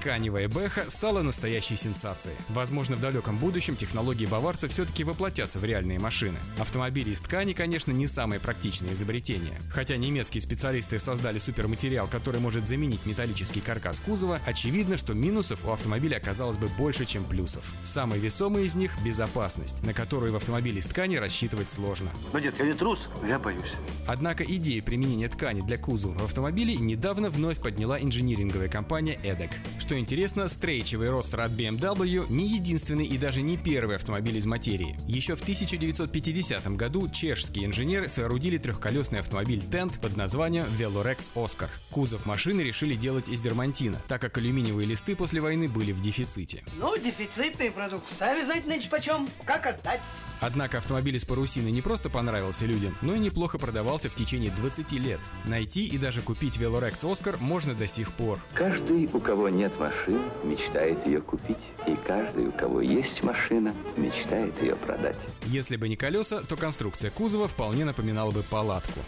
Тканевая бэха стала настоящей сенсацией. Возможно, в далеком будущем технологии баварца все-таки воплотятся в реальные машины. Автомобили из ткани, конечно, не самое практичное изобретение. Хотя немецкие специалисты создали суперматериал, который может заменить металлический каркас кузова, очевидно, что минусов у автомобиля оказалось бы больше, чем плюсов. Самый весомый из них – безопасность, на которую в автомобиле из ткани рассчитывать сложно. Ну, дед, я не трус, я боюсь. Однако идея применения ткани для кузова в автомобиле недавно вновь подняла инжиниринговая компания EDEC. Что интересно, стрейчевый ростер от BMW не единственный и даже не первый автомобиль из материи. Еще в 1950 году чешские инженеры соорудили трехколесный автомобиль Тент под названием Velorex Oscar. Кузов машины решили делать из дермантина, так как алюминиевые листы после войны были в дефиците. Ну, дефицитный продукт. Сами знаете, нынче почем. Как отдать? Однако автомобиль из парусины не просто понравился людям, но и неплохо продавался в течение 20 лет. Найти и даже купить Velorex Oscar можно до сих пор. Каждый, у кого нет машины, мечтает ее купить. И каждый, у кого есть машина, мечтает ее продать. Если бы не колеса, то конструкция кузова вполне напоминала бы палатку.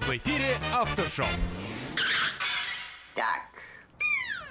В эфире Автошоу. Так,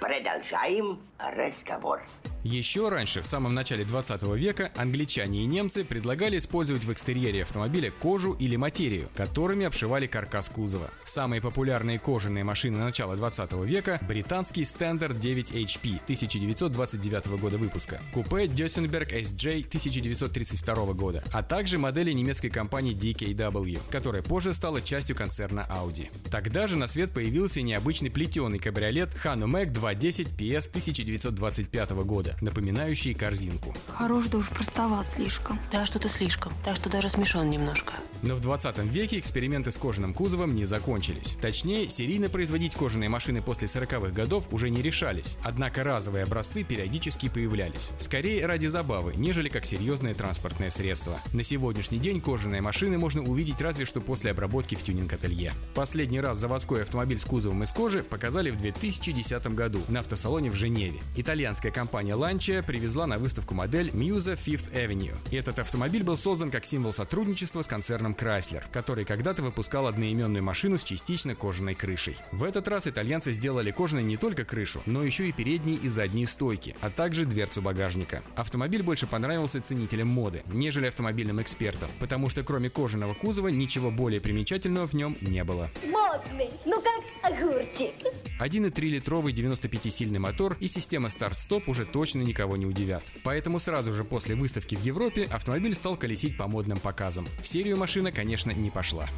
продолжаем разговор. Еще раньше, в самом начале 20 века, англичане и немцы предлагали использовать в экстерьере автомобиля кожу или материю, которыми обшивали каркас кузова. Самые популярные кожаные машины начала 20 века – британский Standard 9 HP 1929 года выпуска, купе Dössenberg SJ 1932 года, а также модели немецкой компании DKW, которая позже стала частью концерна Audi. Тогда же на свет появился необычный плетеный кабриолет Hanomag 210 PS 1925 года, напоминающий корзинку. Хорош да уж простоват слишком. Да, что-то слишком. Так что даже смешон немножко. Но в 20 веке эксперименты с кожаным кузовом не закончились. Точнее, серийно производить кожаные машины после 40-х годов уже не решались, однако разовые образцы периодически появлялись. Скорее ради забавы, нежели как серьезное транспортное средство. На сегодняшний день кожаные машины можно увидеть разве что после обработки в тюнинг-ателье. Последний раз заводской автомобиль с кузовом из кожи показали в 2010 году на автосалоне в Женеве. Итальянская компания Lancia привезла на выставку модель Musa Fifth Avenue. И этот автомобиль был создан как символ сотрудничества с концерном Chrysler, который когда-то выпускал одноименную машину с частично кожаной крышей. В этот раз итальянцы сделали кожаной не только крышу, но еще и передние и задние стойки, а также дверцу багажника. Автомобиль больше понравился ценителям моды, нежели автомобильным экспертам, потому что кроме кожаного кузова ничего более примечательного в нем не было. Модный, ну как огурчик. 1,3-литровый 95-сильный мотор и система старт-стоп уже точно никого не удивят. Поэтому сразу же после выставки в Европе автомобиль стал колесить по модным показам. В серию машина, конечно, не пошла.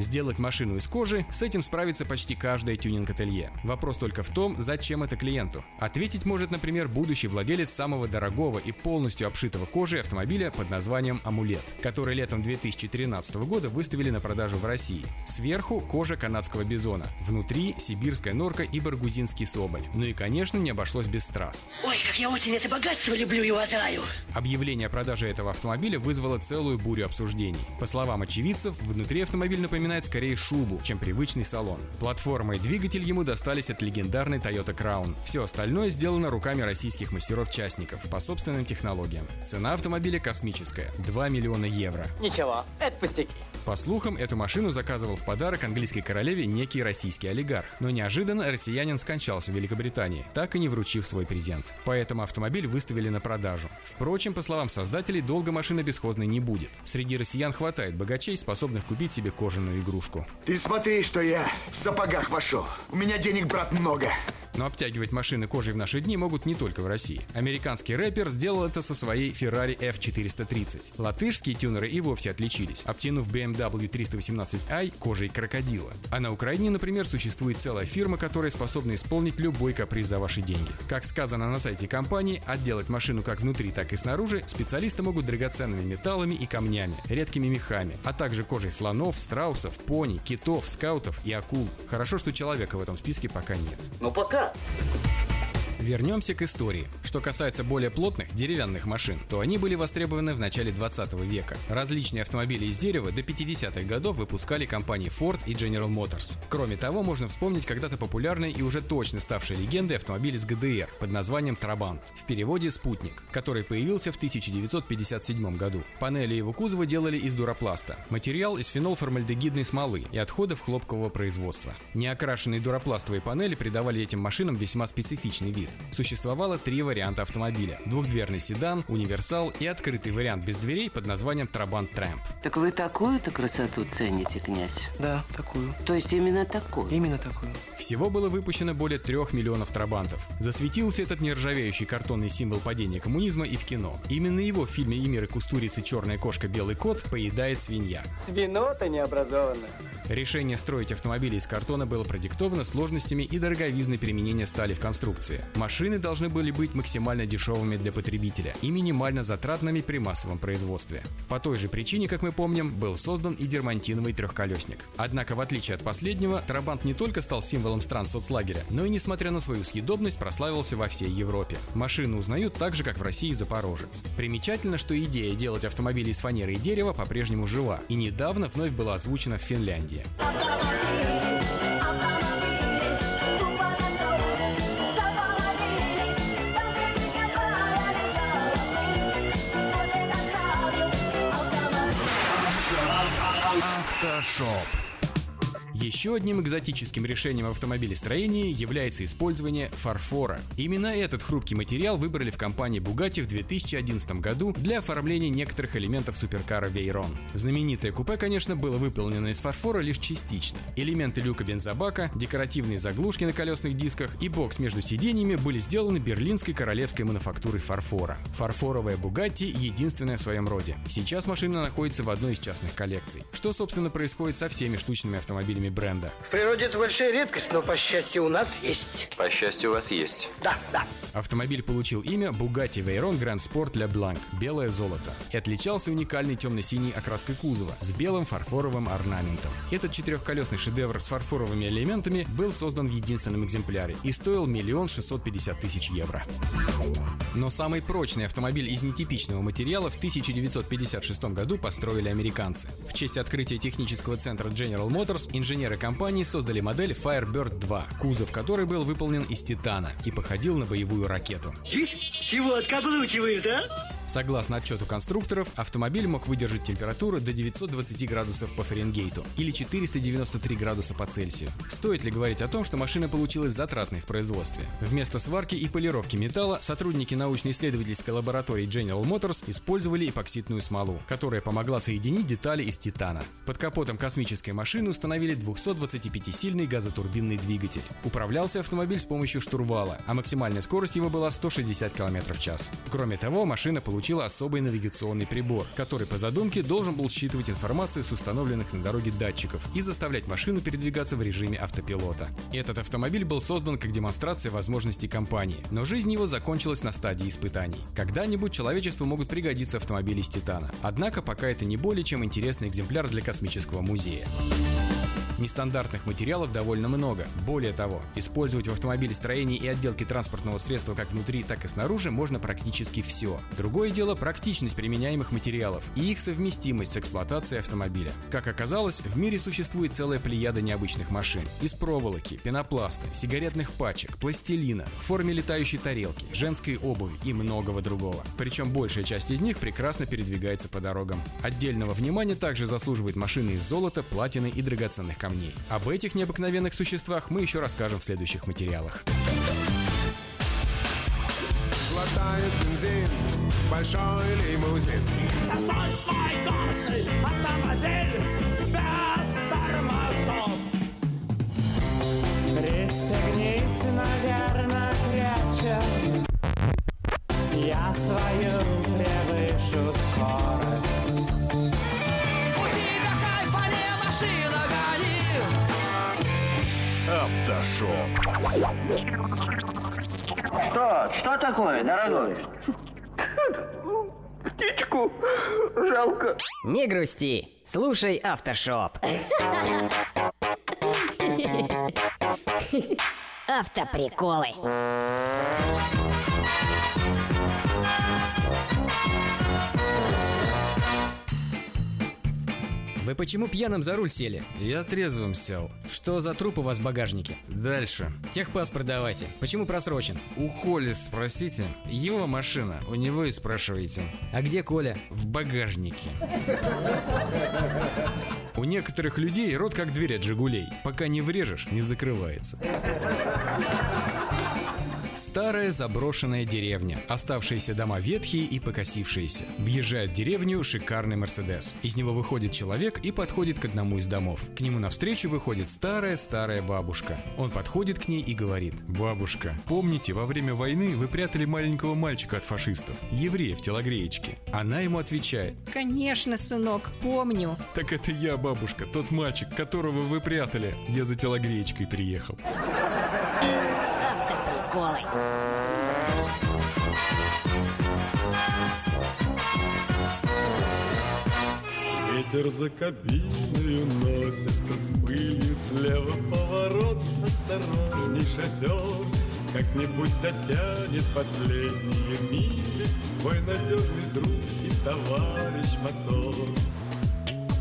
Сделать машину из кожи, с этим справится почти каждое тюнинг-ателье. Вопрос только в том, зачем это клиенту. Ответить может, например, будущий владелец самого дорогого и полностью обшитого кожей автомобиля под названием «Амулет», который летом 2013 года выставили на продажу в России. Сверху кожа канадского бизона, внутри сибирская норка и баргузинский соболь. Ну и, конечно, не обошлось без страз. Ой, как я очень это богатство люблю и уважаю. Объявление о продаже этого автомобиля вызвало целую бурю обсуждений. По словам очевидцев, внутри автомобиль напоминает скорее шубу, чем привычный салон. Платформа и двигатель ему достались от легендарной Toyota Crown. Все остальное сделано руками российских мастеров-частников по собственным технологиям. Цена автомобиля космическая – 2 миллиона евро. Ничего, это пустяки. По слухам, эту машину заказывал в подарок английской королеве некий российский олигарх. Но неожиданно россиянин скончался в Великобритании, так и не вручив свой презент. Поэтому автомобиль выставили на продажу. Впрочем, по словам создателей, долго машина бесхозной не будет. Среди россиян хватает богачей, способных купить себе кожаную игрушку. Ты смотри, что я в сапогах вошел. У меня денег, брат, много. Но обтягивать машины кожей в наши дни могут не только в России. Американский рэпер сделал это со своей Ferrari F430. Латышские тюнеры и вовсе отличились, обтянув BMW 318i кожей крокодила. А на Украине, например, существует целая фирма, которая способна исполнить любой каприз за ваши деньги. Как сказано на сайте компании, отделать машину как внутри, так и снаружи специалисты могут драгоценными металлами и камнями, редкими мехами, а также кожей слонов, страусов, пони, китов, скаутов и акул. Хорошо, что человека в этом списке пока нет. Ну пока. ピッ! Вернемся к истории. Что касается более плотных деревянных машин, то они были востребованы в начале 20 века. Различные автомобили из дерева до 50-х годов выпускали компании Ford и General Motors. Кроме того, можно вспомнить когда-то популярный и уже точно ставший легендой автомобиль с ГДР под названием Трабант, в переводе «Спутник», который появился в 1957 году. Панели его кузова делали из дуропласта. Материал из фенолформальдегидной смолы и отходов хлопкового производства. Неокрашенные дуропластовые панели придавали этим машинам весьма специфичный вид. Существовало три варианта автомобиля. Двухдверный седан, универсал и открытый вариант без дверей под названием Трабант Трэмп. Так вы такую-то красоту цените, князь? Да, такую. То есть именно такую? Именно такую. Всего было выпущено более трех миллионов трабантов. Засветился этот нержавеющий картонный символ падения коммунизма и в кино. Именно его в фильме «Эмир и Кустурицы. Черная кошка. Белый кот» поедает свинья. Свинота необразованная. Решение строить автомобили из картона было продиктовано сложностями и дороговизной применения стали в конструкции. Машины должны были быть максимально дешевыми для потребителя и минимально затратными при массовом производстве. По той же причине, как мы помним, был создан и дермантиновый трехколесник. Однако, в отличие от последнего, Трабант не только стал символом стран соцлагеря, но и, несмотря на свою съедобность, прославился во всей Европе. Машины узнают так же, как в России Запорожец. Примечательно, что идея делать автомобили из фанеры и дерева по-прежнему жива, и недавно вновь была озвучена в Финляндии. Автошоп. Еще одним экзотическим решением в автомобилестроении является использование фарфора. Именно этот хрупкий материал выбрали в компании Bugatti в 2011 году для оформления некоторых элементов суперкара Veyron. Знаменитое купе, конечно, было выполнено из фарфора лишь частично. Элементы люка бензобака, декоративные заглушки на колесных дисках и бокс между сиденьями были сделаны берлинской королевской мануфактурой фарфора. Фарфоровая Bugatti единственная в своем роде. Сейчас машина находится в одной из частных коллекций. Что, собственно, происходит со всеми штучными автомобилями бренда. В природе это большая редкость, но, по счастью, у нас есть. По счастью, у вас есть. Да, да. Автомобиль получил имя Bugatti Veyron Grand Sport Le Blanc – белое золото и отличался уникальной темно-синей окраской кузова с белым фарфоровым орнаментом. Этот четырехколесный шедевр с фарфоровыми элементами был создан в единственном экземпляре и стоил миллион шестьсот пятьдесят тысяч евро. Но самый прочный автомобиль из нетипичного материала в 1956 году построили американцы. В честь открытия технического центра General Motors инженеры компании создали модель Firebird 2, кузов которой был выполнен из титана и походил на боевую ракету. Чего откаблучивают, а? Согласно отчету конструкторов, автомобиль мог выдержать температуру до 920 градусов по Фаренгейту или 493 градуса по Цельсию. Стоит ли говорить о том, что машина получилась затратной в производстве? Вместо сварки и полировки металла сотрудники научно-исследовательской лаборатории General Motors использовали эпоксидную смолу, которая помогла соединить детали из титана. Под капотом космической машины установили 225-сильный газотурбинный двигатель. Управлялся автомобиль с помощью штурвала, а максимальная скорость его была 160 км в час. Кроме того, машина получила особый навигационный прибор, который по задумке должен был считывать информацию с установленных на дороге датчиков и заставлять машину передвигаться в режиме автопилота. Этот автомобиль был создан как демонстрация возможностей компании, но жизнь его закончилась на стадии испытаний. Когда-нибудь человечеству могут пригодиться автомобили из титана, однако пока это не более чем интересный экземпляр для космического музея. Нестандартных материалов довольно много. Более того, использовать в автомобилестроении и отделке транспортного средства как внутри, так и снаружи можно практически все. Другое дело практичность применяемых материалов и их совместимость с эксплуатацией автомобиля. Как оказалось, в мире существует целая плеяда необычных машин. Из проволоки, пенопласта, сигаретных пачек, пластилина, в форме летающей тарелки, женской обуви и многого другого. Причем большая часть из них прекрасно передвигается по дорогам. Отдельного внимания также заслуживают машины из золота, платины и драгоценных камней. Об этих необыкновенных существах мы еще расскажем в следующих материалах. Глотает бензин большой лимузин. Зашел свой гордый автомобиль без тормозов. Пристегнись, наверное, крепче Я свою превышу скорость Что? Что такое, дорогой? Птичку жалко. Не грусти, слушай автошоп. Автоприколы. Вы почему пьяным за руль сели? Я трезвым сел. Что за труп у вас в багажнике? Дальше. Техпаспорт давайте. Почему просрочен? У Коли спросите. Его машина. У него и спрашивайте. А где Коля? В багажнике. У некоторых людей рот как дверь от «Жигулей». Пока не врежешь, не закрывается. Старая заброшенная деревня. Оставшиеся дома ветхие и покосившиеся. Въезжает в деревню шикарный Мерседес. Из него выходит человек и подходит к одному из домов. К нему навстречу выходит старая-старая бабушка. Он подходит к ней и говорит. Бабушка, помните, во время войны вы прятали маленького мальчика от фашистов, еврея в телогреечке? Она ему отвечает. Конечно, сынок, помню. Так это я, бабушка, тот мальчик, которого вы прятали. Я за телогреечкой приехал. Автоприколы. Ветер за кабиною носится с пылью Слева поворот, осторожней шатер Как-нибудь дотянет последние мили. Твой надежный друг и товарищ мотор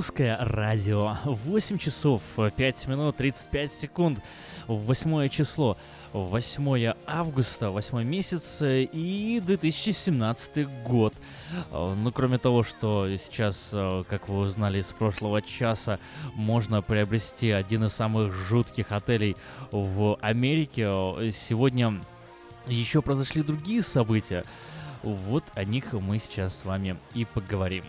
Русское радио. 8 часов 5 минут 35 секунд. 8 число. 8 августа, 8 месяц и 2017 год. Э, Ну, кроме того, что сейчас, э, как вы узнали из прошлого часа, можно приобрести один из самых жутких отелей в Америке, э, сегодня еще произошли другие события. Вот о них мы сейчас с вами и поговорим.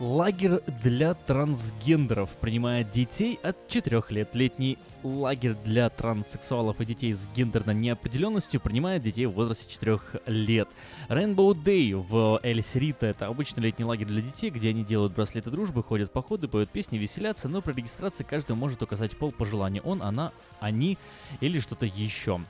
Лагерь для трансгендеров принимает детей от 4 лет. Летний лагерь для транссексуалов и детей с гендерной неопределенностью принимает детей в возрасте 4 лет. Rainbow Day в Эль Сирита – это обычный летний лагерь для детей, где они делают браслеты дружбы, ходят в походы, поют песни, веселятся, но при регистрации каждый может указать пол по желанию. Он, она, они или что-то еще.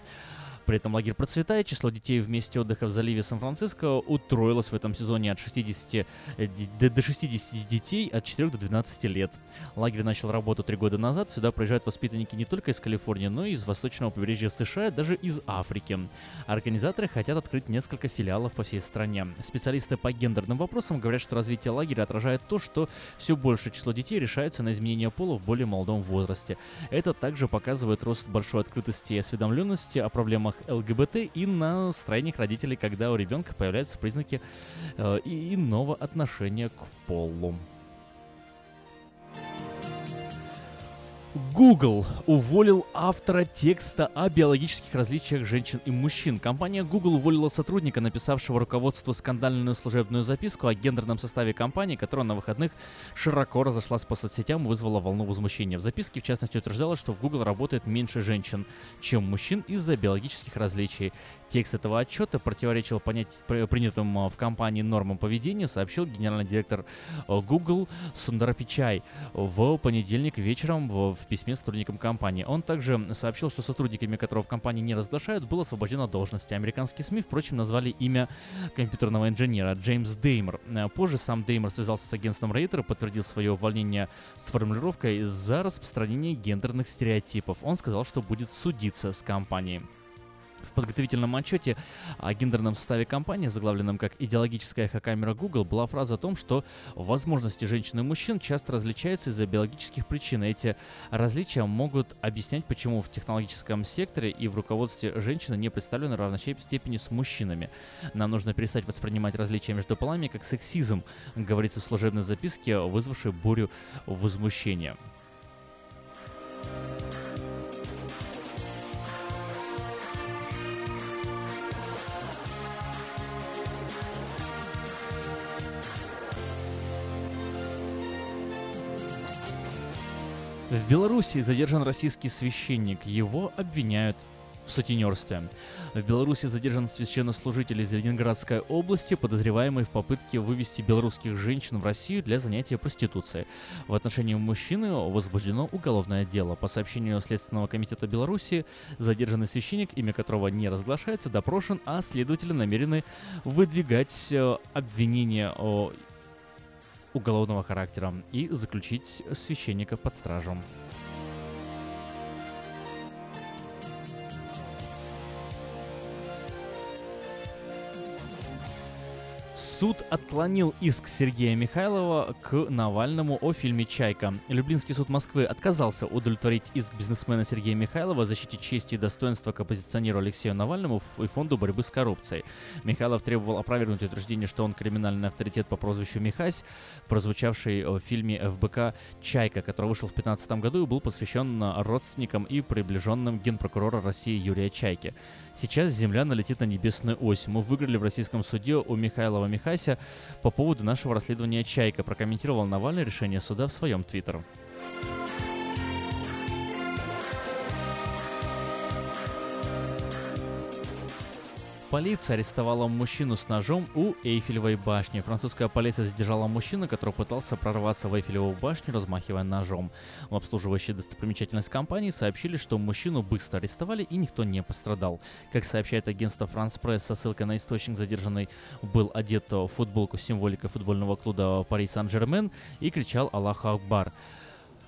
При этом лагерь процветает, число детей в месте отдыха в заливе Сан-Франциско утроилось в этом сезоне от 60 э, до 60 детей от 4 до 12 лет. Лагерь начал работу три года назад, сюда приезжают воспитанники не только из Калифорнии, но и из восточного побережья США, даже из Африки. Организаторы хотят открыть несколько филиалов по всей стране. Специалисты по гендерным вопросам говорят, что развитие лагеря отражает то, что все большее число детей решается на изменение пола в более молодом возрасте. Это также показывает рост большой открытости и осведомленности о проблемах ЛГБТ и настроениях родителей, когда у ребенка появляются признаки э, иного отношения к полу. Google уволил автора текста о биологических различиях женщин и мужчин. Компания Google уволила сотрудника, написавшего руководству скандальную служебную записку о гендерном составе компании, которая на выходных широко разошлась по соцсетям и вызвала волну возмущения. В записке, в частности, утверждалось, что в Google работает меньше женщин, чем мужчин из-за биологических различий. Текст этого отчета противоречил понять, при- принятым э, в компании нормам поведения, сообщил генеральный директор э, Google Сундар Пичай в понедельник вечером в, в письме сотрудникам компании. Он также сообщил, что сотрудниками, которого в компании не разглашают, был освобожден от должности. Американские СМИ, впрочем, назвали имя компьютерного инженера Джеймс Деймер. Э, Позже сам Деймер связался с агентством Рейтер и подтвердил свое увольнение с формулировкой за распространение гендерных стереотипов. Он сказал, что будет судиться с компанией. В подготовительном отчете о гендерном составе компании, заглавленном как «Идеологическая эхокамера Google», была фраза о том, что возможности женщин и мужчин часто различаются из-за биологических причин. И Эти различия могут объяснять, почему в технологическом секторе и в руководстве женщины не представлены в равной степени с мужчинами. Нам нужно перестать воспринимать различия между полами как сексизм, говорится в служебной записке, вызвавшей бурю возмущения. В Беларуси задержан российский священник. Его обвиняют в сутенерстве. В Беларуси задержан священнослужитель из Ленинградской области, подозреваемый в попытке вывести белорусских женщин в Россию для занятия проституцией. В отношении мужчины возбуждено уголовное дело. По сообщению Следственного комитета Беларуси, задержанный священник, имя которого не разглашается, допрошен, а следователи намерены выдвигать э, обвинения о уголовного характера и заключить священника под стражу. Суд отклонил иск Сергея Михайлова к Навальному о фильме «Чайка». Люблинский суд Москвы отказался удовлетворить иск бизнесмена Сергея Михайлова о защите чести и достоинства к оппозиционеру Алексею Навальному и Фонду борьбы с коррупцией. Михайлов требовал опровергнуть утверждение, что он криминальный авторитет по прозвищу Михась, прозвучавший в фильме ФБК «Чайка», который вышел в 2015 году и был посвящен родственникам и приближенным генпрокурора России Юрия Чайки. Сейчас Земля налетит на небесную ось. Мы выиграли в российском суде у Михайлова Михася по поводу нашего расследования «Чайка», прокомментировал Навальный решение суда в своем твиттер. Полиция арестовала мужчину с ножом у Эйфелевой башни. Французская полиция задержала мужчину, который пытался прорваться в Эйфелеву башню, размахивая ножом. В обслуживающей достопримечательность компании сообщили, что мужчину быстро арестовали и никто не пострадал. Как сообщает агентство France Press со ссылкой на источник, задержанный был одет в футболку с символикой футбольного клуба Пари Сан-Жермен и кричал «Аллаху Акбар».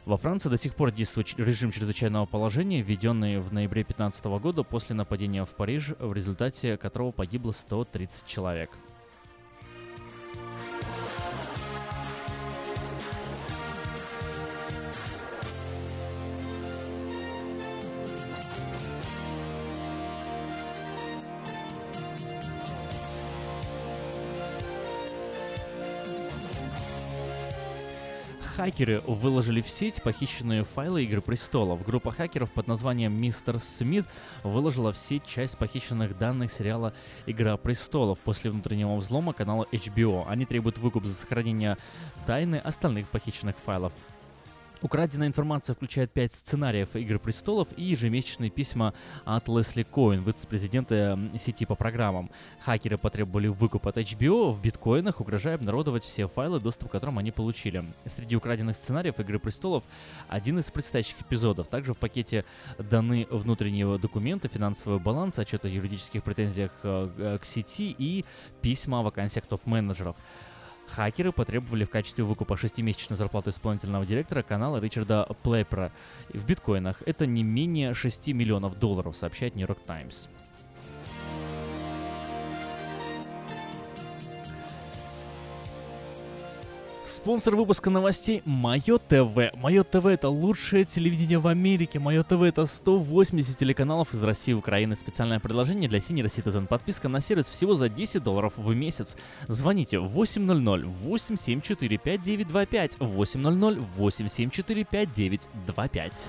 Во Франции до сих пор действует режим чрезвычайного положения, введенный в ноябре 2015 года после нападения в Париж, в результате которого погибло 130 человек. Хакеры выложили в сеть похищенные файлы Игры Престолов. Группа хакеров под названием Мистер Смит выложила в сеть часть похищенных данных сериала Игра Престолов после внутреннего взлома канала HBO. Они требуют выкуп за сохранение тайны остальных похищенных файлов. Украденная информация включает пять сценариев «Игры престолов» и ежемесячные письма от Лесли Коин, вице-президента сети по программам. Хакеры потребовали выкуп от HBO в биткоинах, угрожая обнародовать все файлы, доступ к которым они получили. Среди украденных сценариев «Игры престолов» один из предстоящих эпизодов. Также в пакете даны внутренние документы, финансовый баланс, отчет о юридических претензиях э, к сети и письма о вакансиях топ-менеджеров. Хакеры потребовали в качестве выкупа шестимесячную зарплату исполнительного директора канала Ричарда Плейпера в биткоинах. Это не менее 6 миллионов долларов, сообщает Нью-Йорк Таймс. Спонсор выпуска новостей Мое ТВ. Мое ТВ это лучшее телевидение в Америке. Мое ТВ это 180 телеканалов из России и Украины. Специальное предложение для Senior Citizen. Подписка на сервис всего за 10 долларов в месяц. Звоните 800 874 5925 800 874 5925.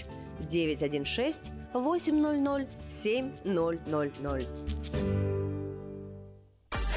916 800 7000.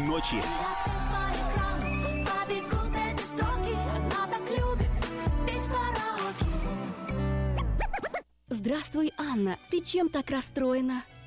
ночи. Петь караоке. Здравствуй, Анна. Ты чем так расстроена?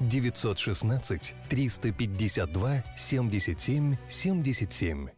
916 352 77 77.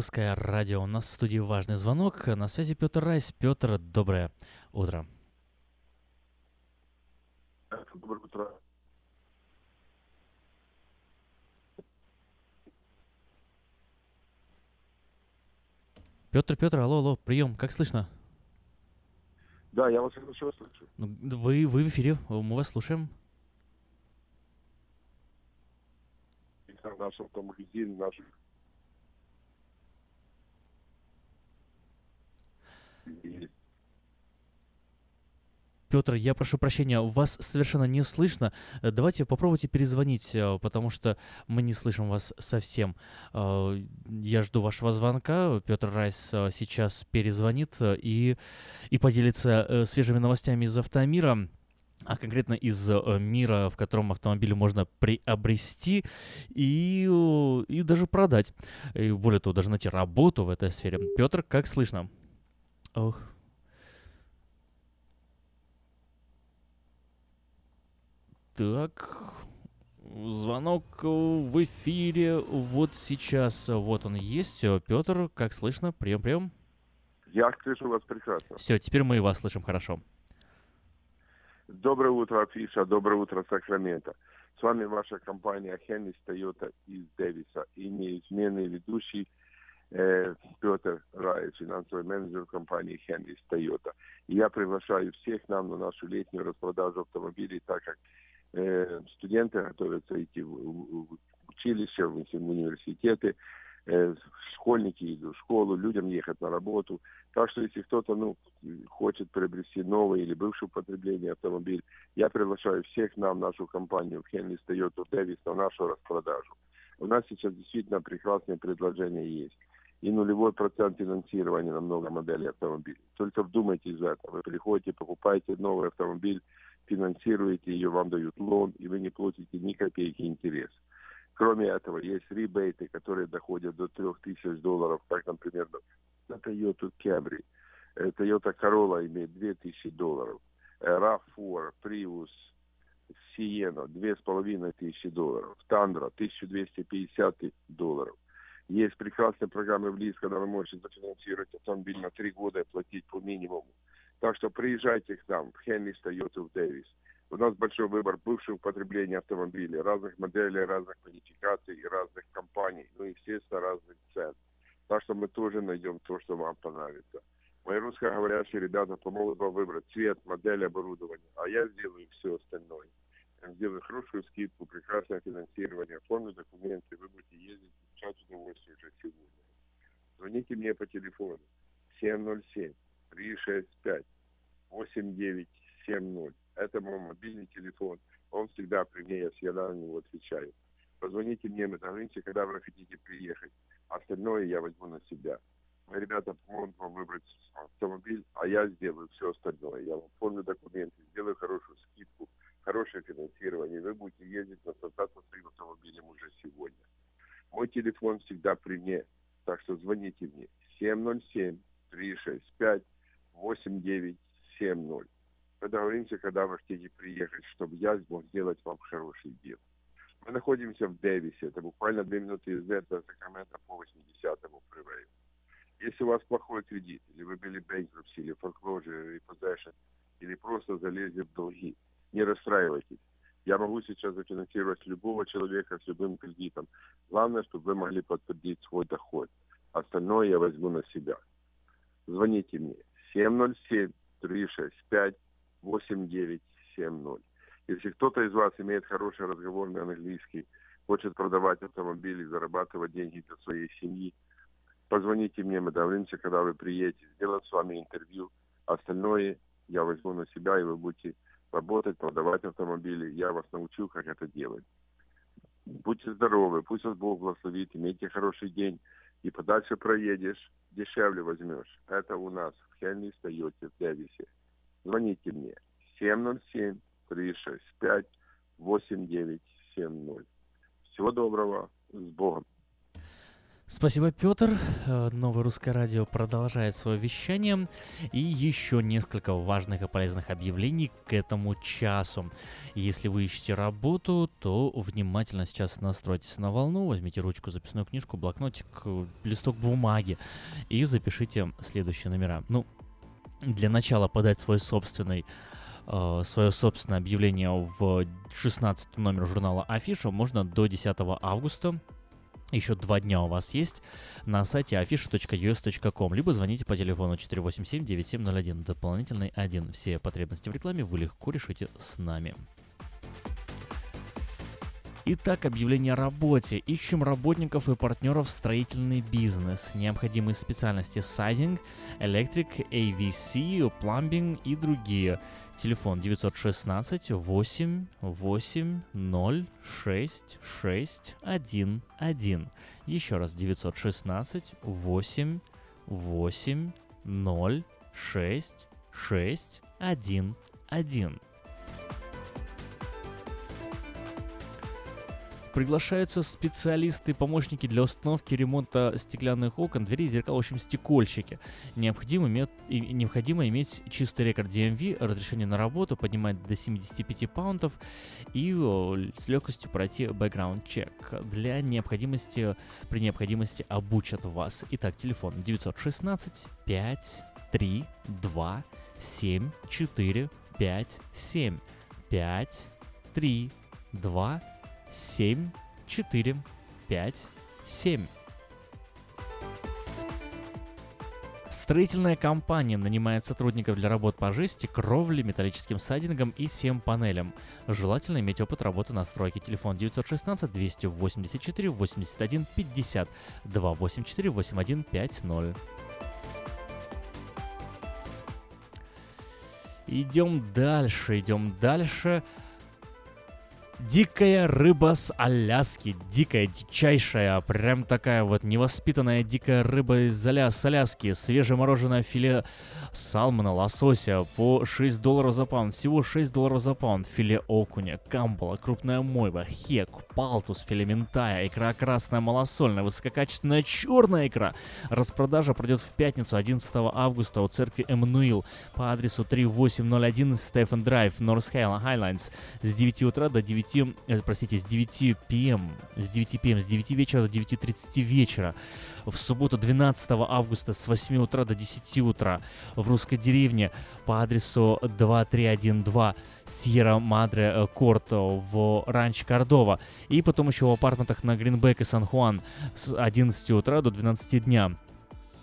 Русское радио. У нас в студии важный звонок. На связи Петр Райс. Петр, доброе утро. Доброе утро. Петр, Петр, алло, алло, прием, как слышно? Да, я вас хорошо слышу. Ну, Вы, вы в эфире, мы вас слушаем. Нашем магазине, наших Петр, я прошу прощения, вас совершенно не слышно. Э, Давайте попробуйте перезвонить, э, потому что мы не слышим вас совсем. Э, Я жду вашего звонка. Петр Райс сейчас перезвонит и, и поделится свежими новостями из автомира а конкретно из мира, в котором автомобили можно приобрести и, и даже продать. И более того, даже найти работу в этой сфере. Петр, как слышно? Ох. Так, звонок в эфире вот сейчас. Вот он есть. Петр, как слышно? Прием, прием. Я слышу вас прекрасно. Все, теперь мы и вас слышим хорошо. Доброе утро, Афиша. Доброе утро, Сакраменто. С вами ваша компания Хеннис Тойота из Дэвиса и неизменный ведущий э, Петр Рай, финансовый менеджер компании Хеннис Тойота. И я приглашаю всех нам на нашу летнюю распродажу автомобилей, так как э, студенты готовятся идти в, в- училище, в университеты, э, школьники идут в школу, людям ехать на работу. Так что если кто-то ну, хочет приобрести новый или бывший употребление автомобиль, я приглашаю всех нам, нашу компанию Хенли Toyota Дэвис на нашу распродажу. У нас сейчас действительно прекрасные предложения есть. И нулевой процент финансирования на много моделей автомобилей. Только вдумайтесь в это. Вы приходите, покупаете новый автомобиль, финансируете ее, вам дают лон, и вы не платите ни копейки интерес. Кроме этого, есть ребейты, которые доходят до 3000 долларов, как, например, на Toyota Camry. Э, Toyota Corolla имеет 2000 долларов. Э, RAV4, Prius, Sienna 2500 долларов. Tundra 1250 долларов. Есть прекрасные программы в ЛИС, когда вы можете зафинансировать автомобиль на три года и платить по минимуму. Так что приезжайте к нам в Хенли Toyota в Дэвис. У нас большой выбор бывшего употребления автомобилей, разных моделей, разных модификаций и разных компаний, ну и, естественно, разных цен. Так что мы тоже найдем то, что вам понравится. Мои русскоговорящие ребята помогут вам выбрать цвет, модель оборудования, а я сделаю все остальное. Сделаю хорошую скидку, прекрасное финансирование, оформлю документы, вы будете ездить, получать удовольствие уже сегодня. Звоните мне по телефону 707 365 8970. Это мой мобильный телефон. Он всегда при мне, я всегда на него отвечаю. Позвоните мне, мы договоримся, когда вы хотите приехать. Остальное я возьму на себя. Мои ребята помогут вам выбрать автомобиль, а я сделаю все остальное. Я вам оформлю документы, сделаю хорошую скидку, хорошее финансирование. Вы будете ездить, наслаждаться своим автомобилем уже сегодня. Мой телефон всегда при мне, так что звоните мне 707-365-8970. Мы договоримся, когда вы хотите приехать, чтобы я смог сделать вам хороший дел. Мы находимся в Дэвисе, это буквально две минуты езды до Сакрамента по 80-му фривею. Если у вас плохой кредит, или вы были bankruptcy, или foreclosure, или possession, или просто залезли в долги, не расстраивайтесь. Я могу сейчас зафинансировать любого человека с любым кредитом. Главное, чтобы вы могли подтвердить свой доход. Остальное я возьму на себя. Звоните мне 707-365-8970. Если кто-то из вас имеет хороший разговорный английский, хочет продавать автомобили, зарабатывать деньги для своей семьи, позвоните мне, мы договоримся, когда вы приедете, сделаем с вами интервью. Остальное я возьму на себя, и вы будете работать, продавать автомобили. Я вас научу, как это делать. Будьте здоровы, пусть вас Бог благословит, имейте хороший день. И подальше проедешь, дешевле возьмешь. Это у нас в Хенли Тойоте в Дэвисе. Звоните мне 707-365-8970. Всего доброго, с Богом. Спасибо, Петр. Э, Новое русское радио продолжает свое вещание. И еще несколько важных и полезных объявлений к этому часу. Если вы ищете работу, то внимательно сейчас настройтесь на волну, возьмите ручку, записную книжку, блокнотик, листок бумаги и запишите следующие номера. Ну, для начала подать свой собственный э, свое собственное объявление в 16 номер журнала Афиша можно до 10 августа. Еще два дня у вас есть на сайте afisha.us.com, либо звоните по телефону 487-9701, дополнительный 1. Все потребности в рекламе вы легко решите с нами. Итак, объявление о работе. Ищем работников и партнеров в строительный бизнес. Необходимые специальности сайдинг, электрик, AVC, пломбинг и другие. Телефон 916 8 8 0 6 6 1 1. Еще раз 916 8 8 0 6 6 1 1. Приглашаются специалисты, помощники для установки ремонта стеклянных окон, дверей, зеркал, в общем, стекольщики. Необходимо, иметь, необходимо иметь чистый рекорд DMV, разрешение на работу, поднимать до 75 паунтов и л- с легкостью пройти background чек. Для необходимости, при необходимости обучат вас. Итак, телефон 916 5 3 2 7 4 5 7 5 3 2 7, 4, 5, 7. Строительная компания нанимает сотрудников для работ по жести, кровле, металлическим сайдингом и SEM-панелям. Желательно иметь опыт работы на стройке. Телефон 916 284 81 50 284 81 50. Идем дальше, идем дальше. Дикая рыба с Аляски. Дикая, дичайшая, прям такая вот невоспитанная дикая рыба из Аля... с Аляски. Свежемороженое филе салмона, лосося по 6 долларов за паунд. Всего 6 долларов за паунд. Филе окуня, камбала, крупная мойва, хек, палтус, филе ментая, икра красная малосольная, высококачественная черная икра. Распродажа пройдет в пятницу 11 августа у церкви Эммануил по адресу 3801 Stephen Drive, North Highlands с 9 утра до 9 э, простите, с 9 pm, с 9 pm, с 9 вечера до 9.30 вечера. В субботу 12 августа с 8 утра до 10 утра в русской деревне по адресу 2312 Сьерра Мадре э, Court в Ранчо Кордова. И потом еще в апартментах на Гринбек и Сан-Хуан с 11 утра до 12 дня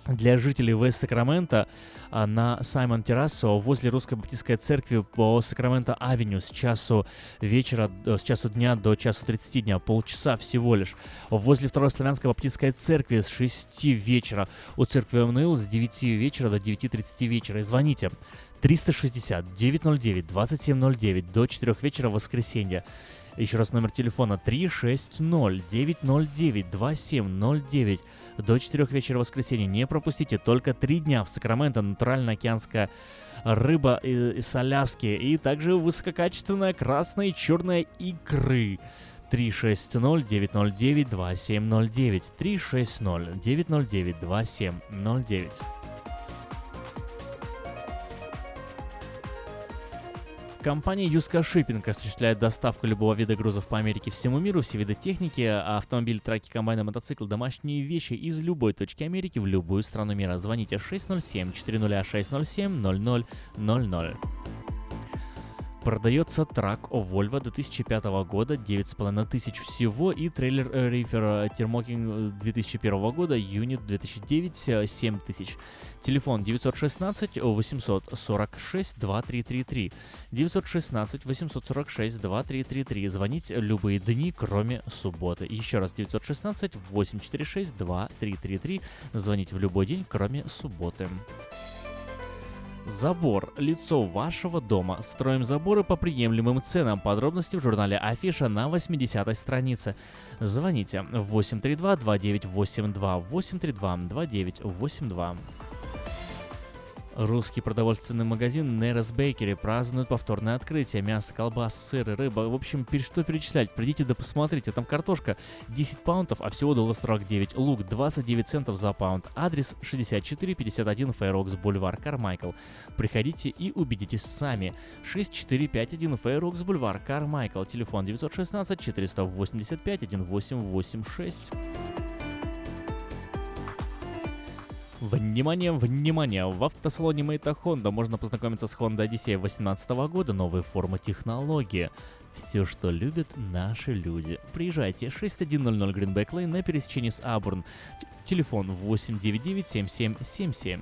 для жителей Вест Сакрамента а, на Саймон Террасо возле Русской Баптистской церкви по Сакраменто Авеню с часу вечера, э, с часу дня до часу 30 дня, полчаса всего лишь. Возле Второй Славянской Баптистской церкви с 6 вечера, у церкви Эммануил с 9 вечера до 9.30 вечера. И звоните 360 909 2709 до 4 вечера в воскресенье. Еще раз номер телефона 360-909-2709 до 4 вечера в воскресенье. Не пропустите, только 3 дня в Сакраменто натуральная океанская рыба из Аляски и также высококачественная красная и черная икры. 360-909-2709 360-909-2709 Компания Юска Шиппинг осуществляет доставку любого вида грузов по Америке всему миру, все виды техники, автомобиль, траки, комбайны, мотоциклы, домашние вещи из любой точки Америки в любую страну мира. Звоните 607 400 607 0000. Продается трак Volvo 2005 года, 9,5 тысяч всего, и трейлер Reefer Thermoking 2001 года, юнит 2009, э, 7 тысяч. Телефон 916 846 2333. 916 846 2333. Звонить любые дни, кроме субботы. Еще раз 916 846 2333. Звонить в любой день, кроме субботы. Забор. Лицо вашего дома. Строим заборы по приемлемым ценам. Подробности в журнале Афиша на 80 странице. Звоните 832-2982, 832-2982. Русский продовольственный магазин Нерес Бейкери празднует повторное открытие. Мясо, колбас, сыр и рыба. В общем, что перечислять? Придите да посмотрите. Там картошка 10 паунтов, а всего доллар 49. Лук 29 центов за паунд. Адрес 6451 Фейрокс Бульвар Кармайкл. Приходите и убедитесь сами. 6451 Фейрокс Бульвар Кармайкл. Телефон 916 485 1886. Внимание, внимание! В автосалоне Мейта Honda можно познакомиться с Honda Odyssey 2018 года, новые формы технологии. Все, что любят наши люди. Приезжайте, 6100 Greenback Lane на пересечении с Абурн. Телефон 899 7777.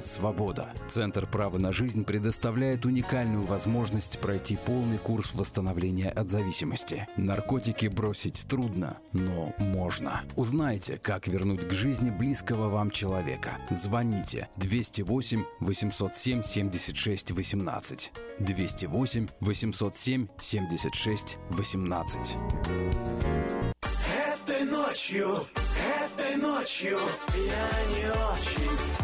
свобода. Центр права на жизнь предоставляет уникальную возможность пройти полный курс восстановления от зависимости. Наркотики бросить трудно, но можно. Узнайте, как вернуть к жизни близкого вам человека. Звоните 208 807 76 18. 208 807 76 18. Этой ночью, этой ночью я не очень.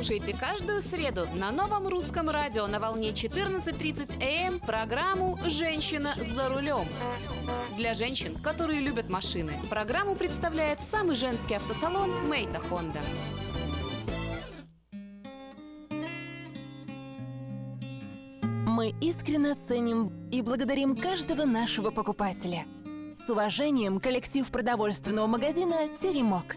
Слушайте каждую среду на новом русском радио на волне 14.30 АМ программу «Женщина за рулем». Для женщин, которые любят машины, программу представляет самый женский автосалон «Мейта Хонда». Мы искренне ценим и благодарим каждого нашего покупателя. С уважением, коллектив продовольственного магазина «Теремок».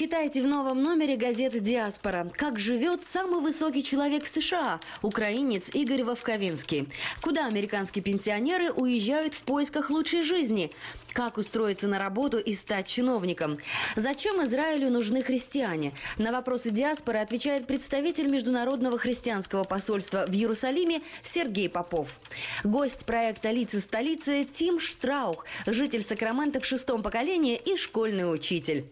Читайте в новом номере газеты «Диаспора». Как живет самый высокий человек в США – украинец Игорь Вовковинский. Куда американские пенсионеры уезжают в поисках лучшей жизни? Как устроиться на работу и стать чиновником? Зачем Израилю нужны христиане? На вопросы диаспоры отвечает представитель Международного христианского посольства в Иерусалиме Сергей Попов. Гость проекта «Лица столицы» Тим Штраух, житель Сакрамента в шестом поколении и школьный учитель.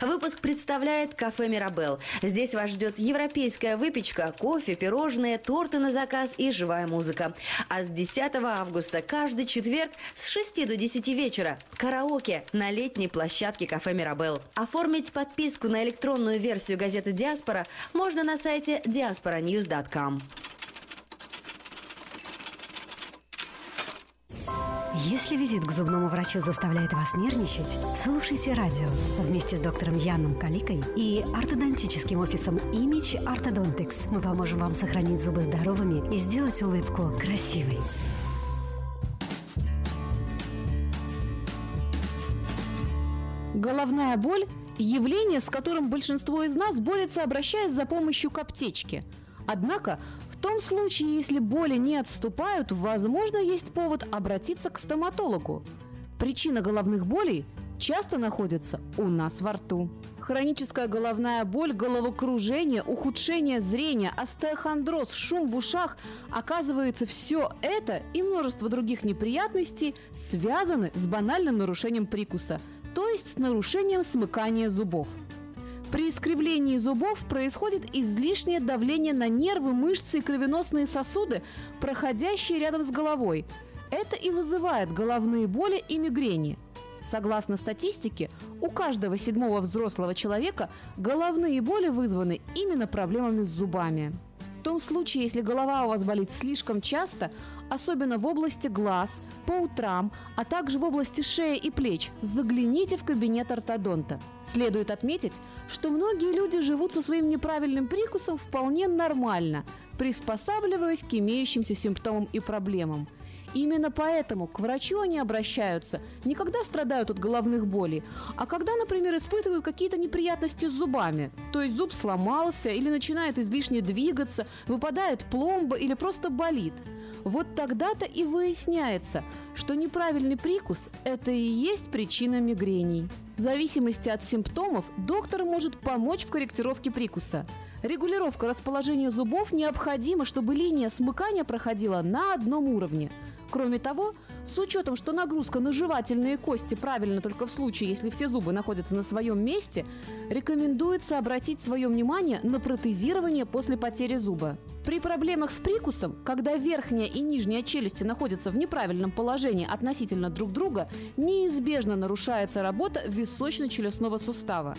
Выпуск представляет кафе «Мирабел». Здесь вас ждет европейская выпечка, кофе, пирожные, торты на заказ и живая музыка. А с 10 августа каждый четверг с 6 до 10 вечера Караоке на летней площадке кафе «Мирабел». Оформить подписку на электронную версию газеты «Диаспора» можно на сайте diasporanews.com. Если визит к зубному врачу заставляет вас нервничать, слушайте радио вместе с доктором Яном Каликой и ортодонтическим офисом Image Orthodontics. Мы поможем вам сохранить зубы здоровыми и сделать улыбку красивой. Головная боль – явление, с которым большинство из нас борется, обращаясь за помощью к аптечке. Однако, том случае, если боли не отступают, возможно, есть повод обратиться к стоматологу. Причина головных болей часто находится у нас во рту. Хроническая головная боль, головокружение, ухудшение зрения, остеохондроз, шум в ушах – оказывается, все это и множество других неприятностей связаны с банальным нарушением прикуса – то есть с нарушением смыкания зубов. При искривлении зубов происходит излишнее давление на нервы, мышцы и кровеносные сосуды, проходящие рядом с головой. Это и вызывает головные боли и мигрени. Согласно статистике, у каждого седьмого взрослого человека головные боли вызваны именно проблемами с зубами. В том случае, если голова у вас болит слишком часто, особенно в области глаз, по утрам, а также в области шеи и плеч, загляните в кабинет ортодонта. Следует отметить, что многие люди живут со своим неправильным прикусом вполне нормально, приспосабливаясь к имеющимся симптомам и проблемам. Именно поэтому к врачу они обращаются не когда страдают от головных болей, а когда, например, испытывают какие-то неприятности с зубами. То есть зуб сломался или начинает излишне двигаться, выпадает пломба или просто болит – вот тогда-то и выясняется, что неправильный прикус – это и есть причина мигрений. В зависимости от симптомов доктор может помочь в корректировке прикуса. Регулировка расположения зубов необходима, чтобы линия смыкания проходила на одном уровне. Кроме того, с учетом, что нагрузка на жевательные кости правильно только в случае, если все зубы находятся на своем месте, рекомендуется обратить свое внимание на протезирование после потери зуба. При проблемах с прикусом, когда верхняя и нижняя челюсти находятся в неправильном положении относительно друг друга, неизбежно нарушается работа височно-челюстного сустава.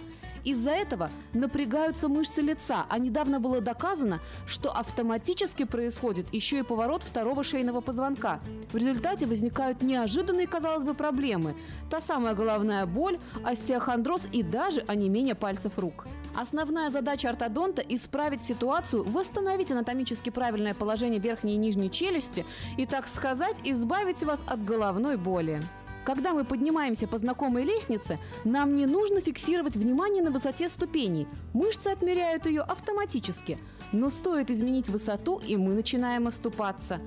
Из-за этого напрягаются мышцы лица, а недавно было доказано, что автоматически происходит еще и поворот второго шейного позвонка. В результате возникают неожиданные, казалось бы, проблемы. Та самая головная боль, остеохондроз и даже онемение пальцев рук. Основная задача ортодонта – исправить ситуацию, восстановить анатомически правильное положение верхней и нижней челюсти и, так сказать, избавить вас от головной боли. Когда мы поднимаемся по знакомой лестнице, нам не нужно фиксировать внимание на высоте ступеней. Мышцы отмеряют ее автоматически. Но стоит изменить высоту, и мы начинаем оступаться.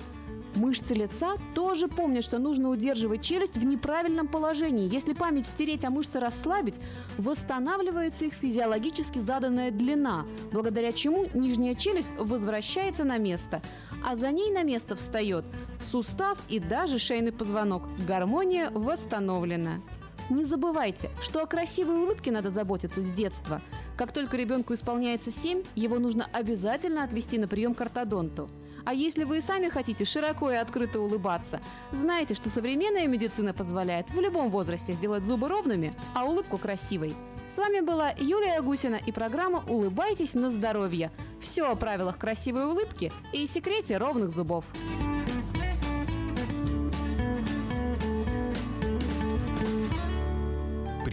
Мышцы лица тоже помнят, что нужно удерживать челюсть в неправильном положении. Если память стереть, а мышцы расслабить, восстанавливается их физиологически заданная длина, благодаря чему нижняя челюсть возвращается на место, а за ней на место встает сустав и даже шейный позвонок. Гармония восстановлена. Не забывайте, что о красивой улыбке надо заботиться с детства. Как только ребенку исполняется 7, его нужно обязательно отвести на прием к ортодонту. А если вы и сами хотите широко и открыто улыбаться, знайте, что современная медицина позволяет в любом возрасте сделать зубы ровными, а улыбку красивой. С вами была Юлия Гусина и программа «Улыбайтесь на здоровье». Все о правилах красивой улыбки и секрете ровных зубов.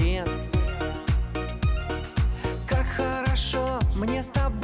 Лет. Как хорошо мне с тобою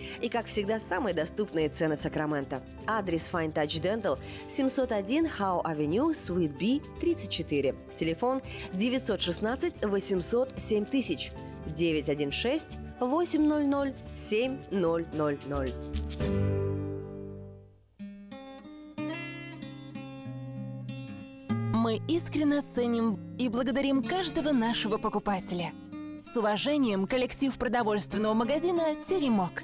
И, как всегда, самые доступные цены в Сакраменто. Адрес Fine Touch Dental 701 Howe Avenue, Suite B, 34. Телефон 916 800 7000 916 800 7000. Мы искренне ценим и благодарим каждого нашего покупателя. С уважением, коллектив продовольственного магазина «Теремок».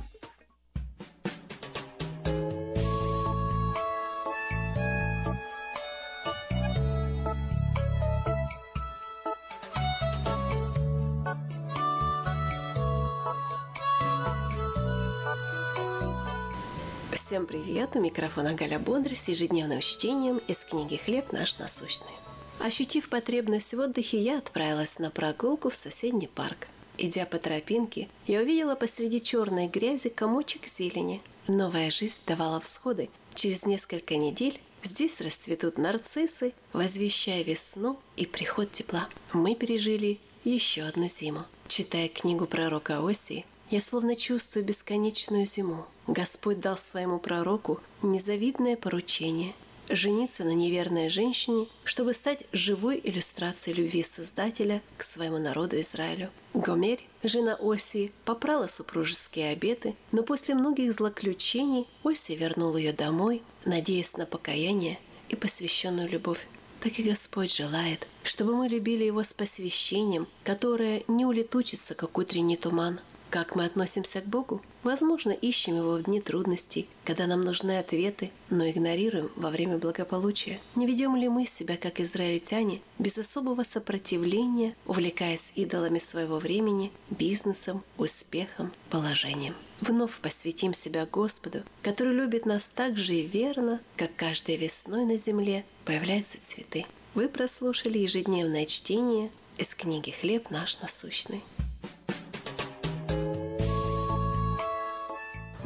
Всем привет! У микрофона Галя Бондарь с ежедневным чтением из книги «Хлеб наш насущный». Ощутив потребность в отдыхе, я отправилась на прогулку в соседний парк. Идя по тропинке, я увидела посреди черной грязи комочек зелени. Новая жизнь давала всходы. Через несколько недель здесь расцветут нарциссы, возвещая весну и приход тепла. Мы пережили еще одну зиму. Читая книгу пророка Осии, я словно чувствую бесконечную зиму. Господь дал своему пророку незавидное поручение – жениться на неверной женщине, чтобы стать живой иллюстрацией любви Создателя к своему народу Израилю. Гомерь, жена Осии, попрала супружеские обеты, но после многих злоключений Осия вернул ее домой, надеясь на покаяние и посвященную любовь. Так и Господь желает, чтобы мы любили Его с посвящением, которое не улетучится, как утренний туман, как мы относимся к Богу? Возможно, ищем Его в дни трудностей, когда нам нужны ответы, но игнорируем во время благополучия. Не ведем ли мы себя, как израильтяне, без особого сопротивления, увлекаясь идолами своего времени, бизнесом, успехом, положением? Вновь посвятим себя Господу, который любит нас так же и верно, как каждой весной на земле появляются цветы. Вы прослушали ежедневное чтение из книги «Хлеб наш насущный».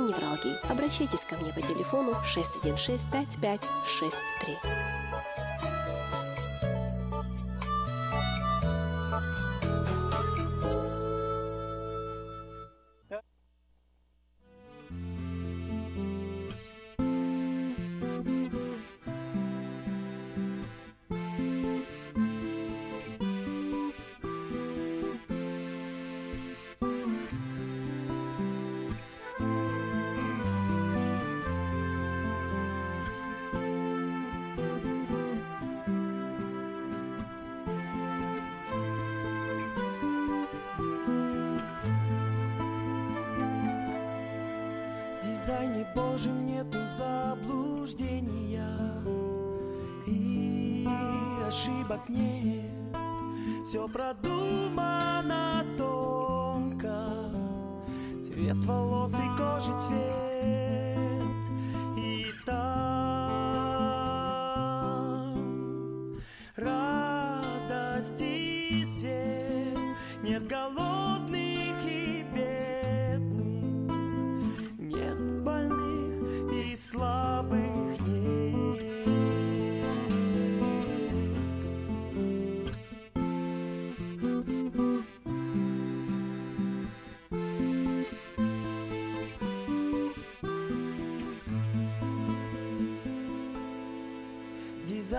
невралгии. Обращайтесь ко мне по телефону 616 5563.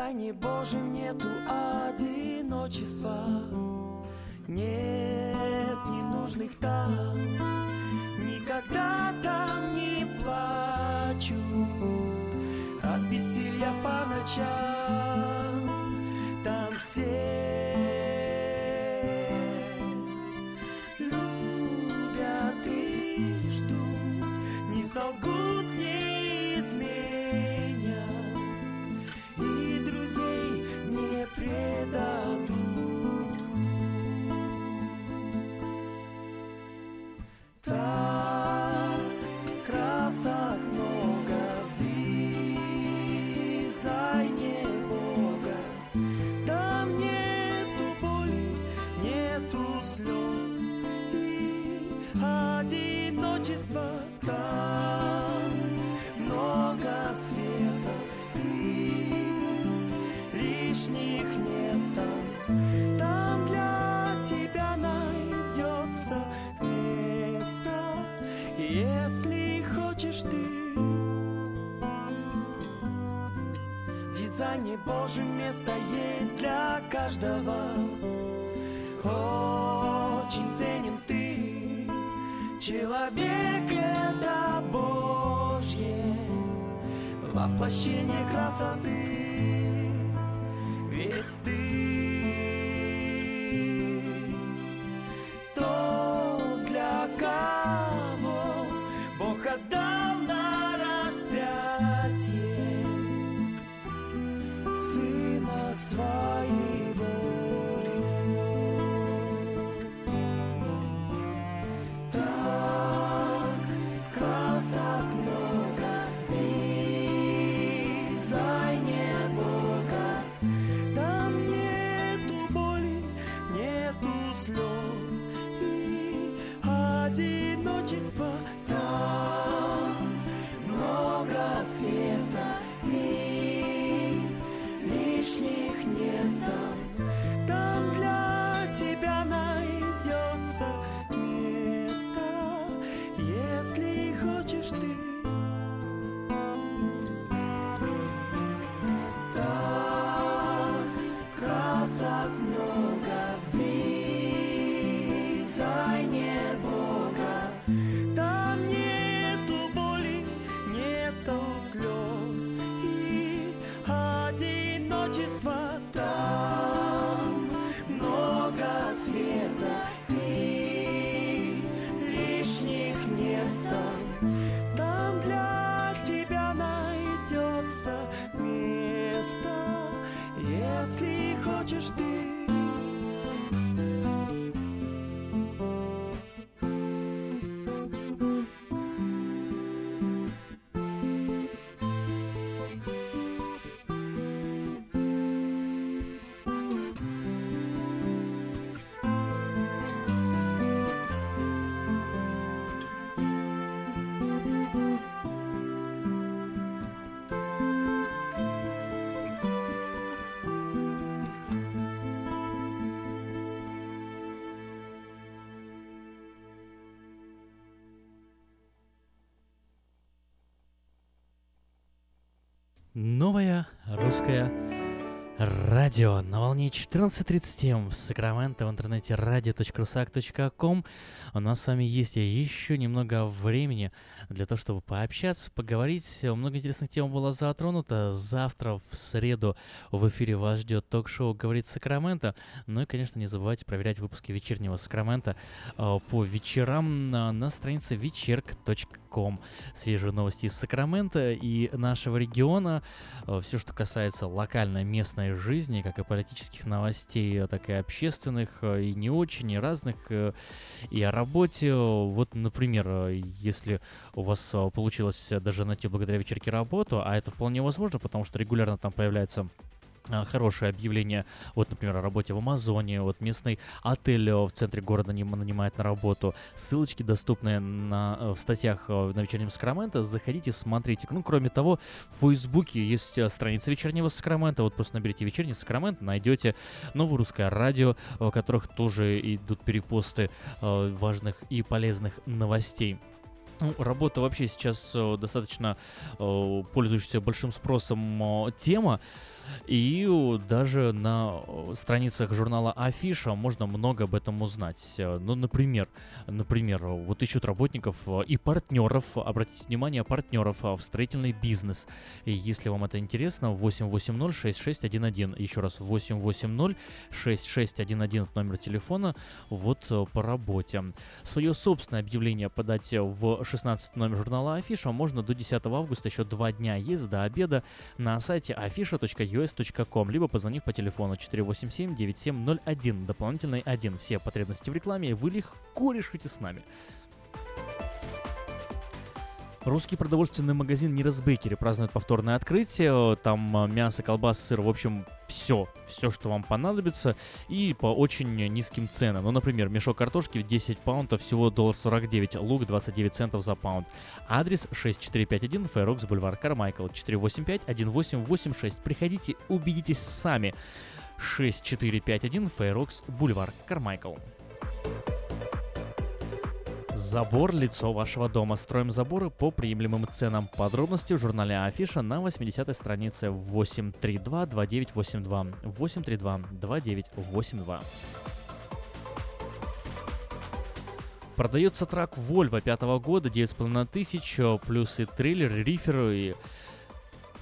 В дизайне Божьем нету одиночества если хочешь ты. В дизайне Божьем место есть для каждого. Очень ценен ты, человек это Божье, воплощение красоты. Ведь ты Новое русское радио на волне 14.37 в Сакраменто в интернете radio.rusak.com. У нас с вами есть еще немного времени для того, чтобы пообщаться, поговорить. Много интересных тем было затронуто. Завтра в среду в эфире вас ждет ток-шоу «Говорит Сакраменто». Ну и, конечно, не забывайте проверять выпуски вечернего Сакрамента э, по вечерам на, странице вечерк.ком. Свежие новости из Сакрамента и нашего региона. Э, Все, что касается локальной местной жизни, как и политических новостей, так и общественных, э, и не очень, и разных, э, и о работе. Вот, например, э, если у вас э, получилось даже найти благодаря вечерке работу, а это вполне возможно, потому что регулярно там появляются а, хорошее объявление, вот, например, о работе в Амазоне, вот местный отель э, в центре города ним- нанимает на работу. Ссылочки доступны на, э, в статьях э, на вечернем Сакраменто. Заходите, смотрите. Ну, кроме того, в Фейсбуке есть страница вечернего Сакрамента. Вот просто наберите вечерний Сакрамент, найдете новое русское радио, в которых тоже идут перепосты важных и полезных новостей. Ну, работа вообще сейчас достаточно пользующаяся большим спросом тема. И даже на э, страницах журнала Афиша можно много об этом узнать. Э, Ну, например, например, вот ищут работников э, и партнеров, обратите внимание, партнеров в строительный бизнес. И если вам это интересно, 880-6611, еще раз, 880-6611 номер телефона, вот по работе. Свое собственное объявление подать в 16 номер журнала Афиша можно до 10 августа, еще два дня есть до обеда на сайте afisha.us.com, либо позвонив по телефону 487-9701, дополнительный 1. Все потребности в рекламе вы легко решите с нами. Русский продовольственный магазин Нирас Bakery празднует повторное открытие. Там а, мясо, колбаса, сыр, в общем, все. Все, что вам понадобится. И по очень низким ценам. Ну, например, мешок картошки в 10 паунтов всего доллар 49, лук 29 центов за паунд. Адрес 6451 Fair Oaks Бульвар Кармайкл 485-1886. Приходите, убедитесь сами. 6451 Fair Oaks Бульвар Кармайкл. Забор – лицо вашего дома. Строим заборы по приемлемым ценам. Подробности в журнале Афиша на 80-й странице 832-2982. 832-2982. Продается трак Volvo 5 года, 9,5 тысяч, плюс и трейлер, и рифер, и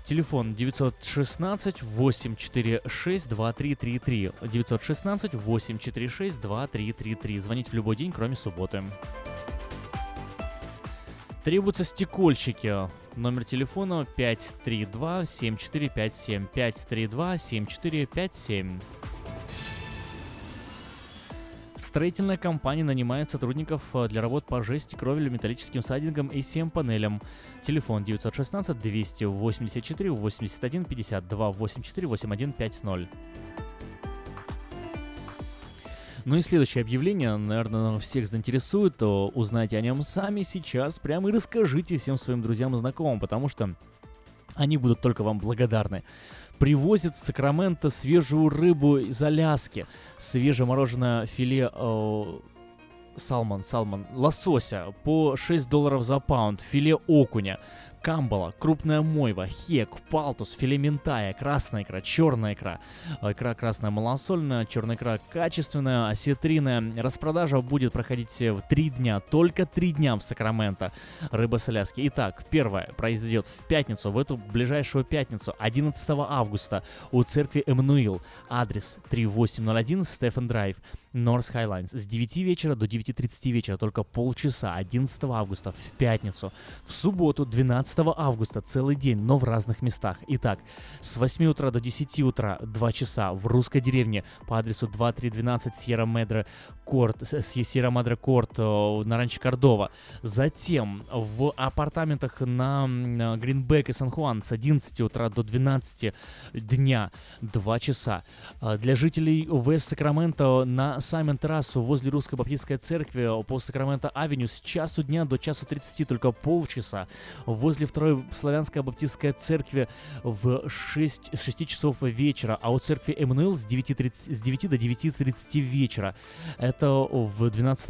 Телефон 916 846 2333. 916 846 2333. Звонить в любой день, кроме субботы. Требуются стекольщики. Номер телефона 532-7457. 532-7457. Строительная компания нанимает сотрудников э, для работ по жести, кровелю, металлическим сайдингам и CM-панелям. Телефон 916 284 81 52 84 81 50. Ну и следующее объявление, наверное, всех заинтересует, то узнайте о нем сами сейчас, прямо и расскажите всем своим друзьям и знакомым, потому что они будут только вам благодарны. Привозят в Сакраменто свежую рыбу из Аляски, свежемороженое филе э, салмон, салмон, лосося по 6 долларов за паунд, филе окуня, камбала, крупная мойва, хек, палтус, филе ментая, красная икра, черная икра, икра красная малосольная, черная икра качественная, осетринная. Распродажа будет проходить в 3 дня, только 3 дня в Сакраменто. Рыба с Аляски. Итак, первое произойдет в пятницу, в эту ближайшую пятницу, 11 августа, у церкви Эммануил. Адрес 3801 Стефан Драйв. North Highlines с 9 вечера до 9.30 вечера, только полчаса, 11 августа, в пятницу. В субботу, 12 августа, целый день, но в разных местах. Итак, с 8 утра до 10 утра, 2 часа, в русской деревне по адресу 2312 Сьерра Медре Court, Сьерра Мадре Court э, на Ранчо Кордова. Затем в апартаментах на Гринбек и Сан-Хуан с 11 утра до 12 дня, 2 часа. А Для жителей Вест Сакраменто на Саймон Террасу возле Русской Баптистской церкви по Сакраменто Авеню с часу дня до часу 30, только полчаса. Возле второй Славянской Баптистской церкви в 6, с 6 часов вечера, а у церкви Эммануил с 9, с 9 до 9.30 вечера. Это в 12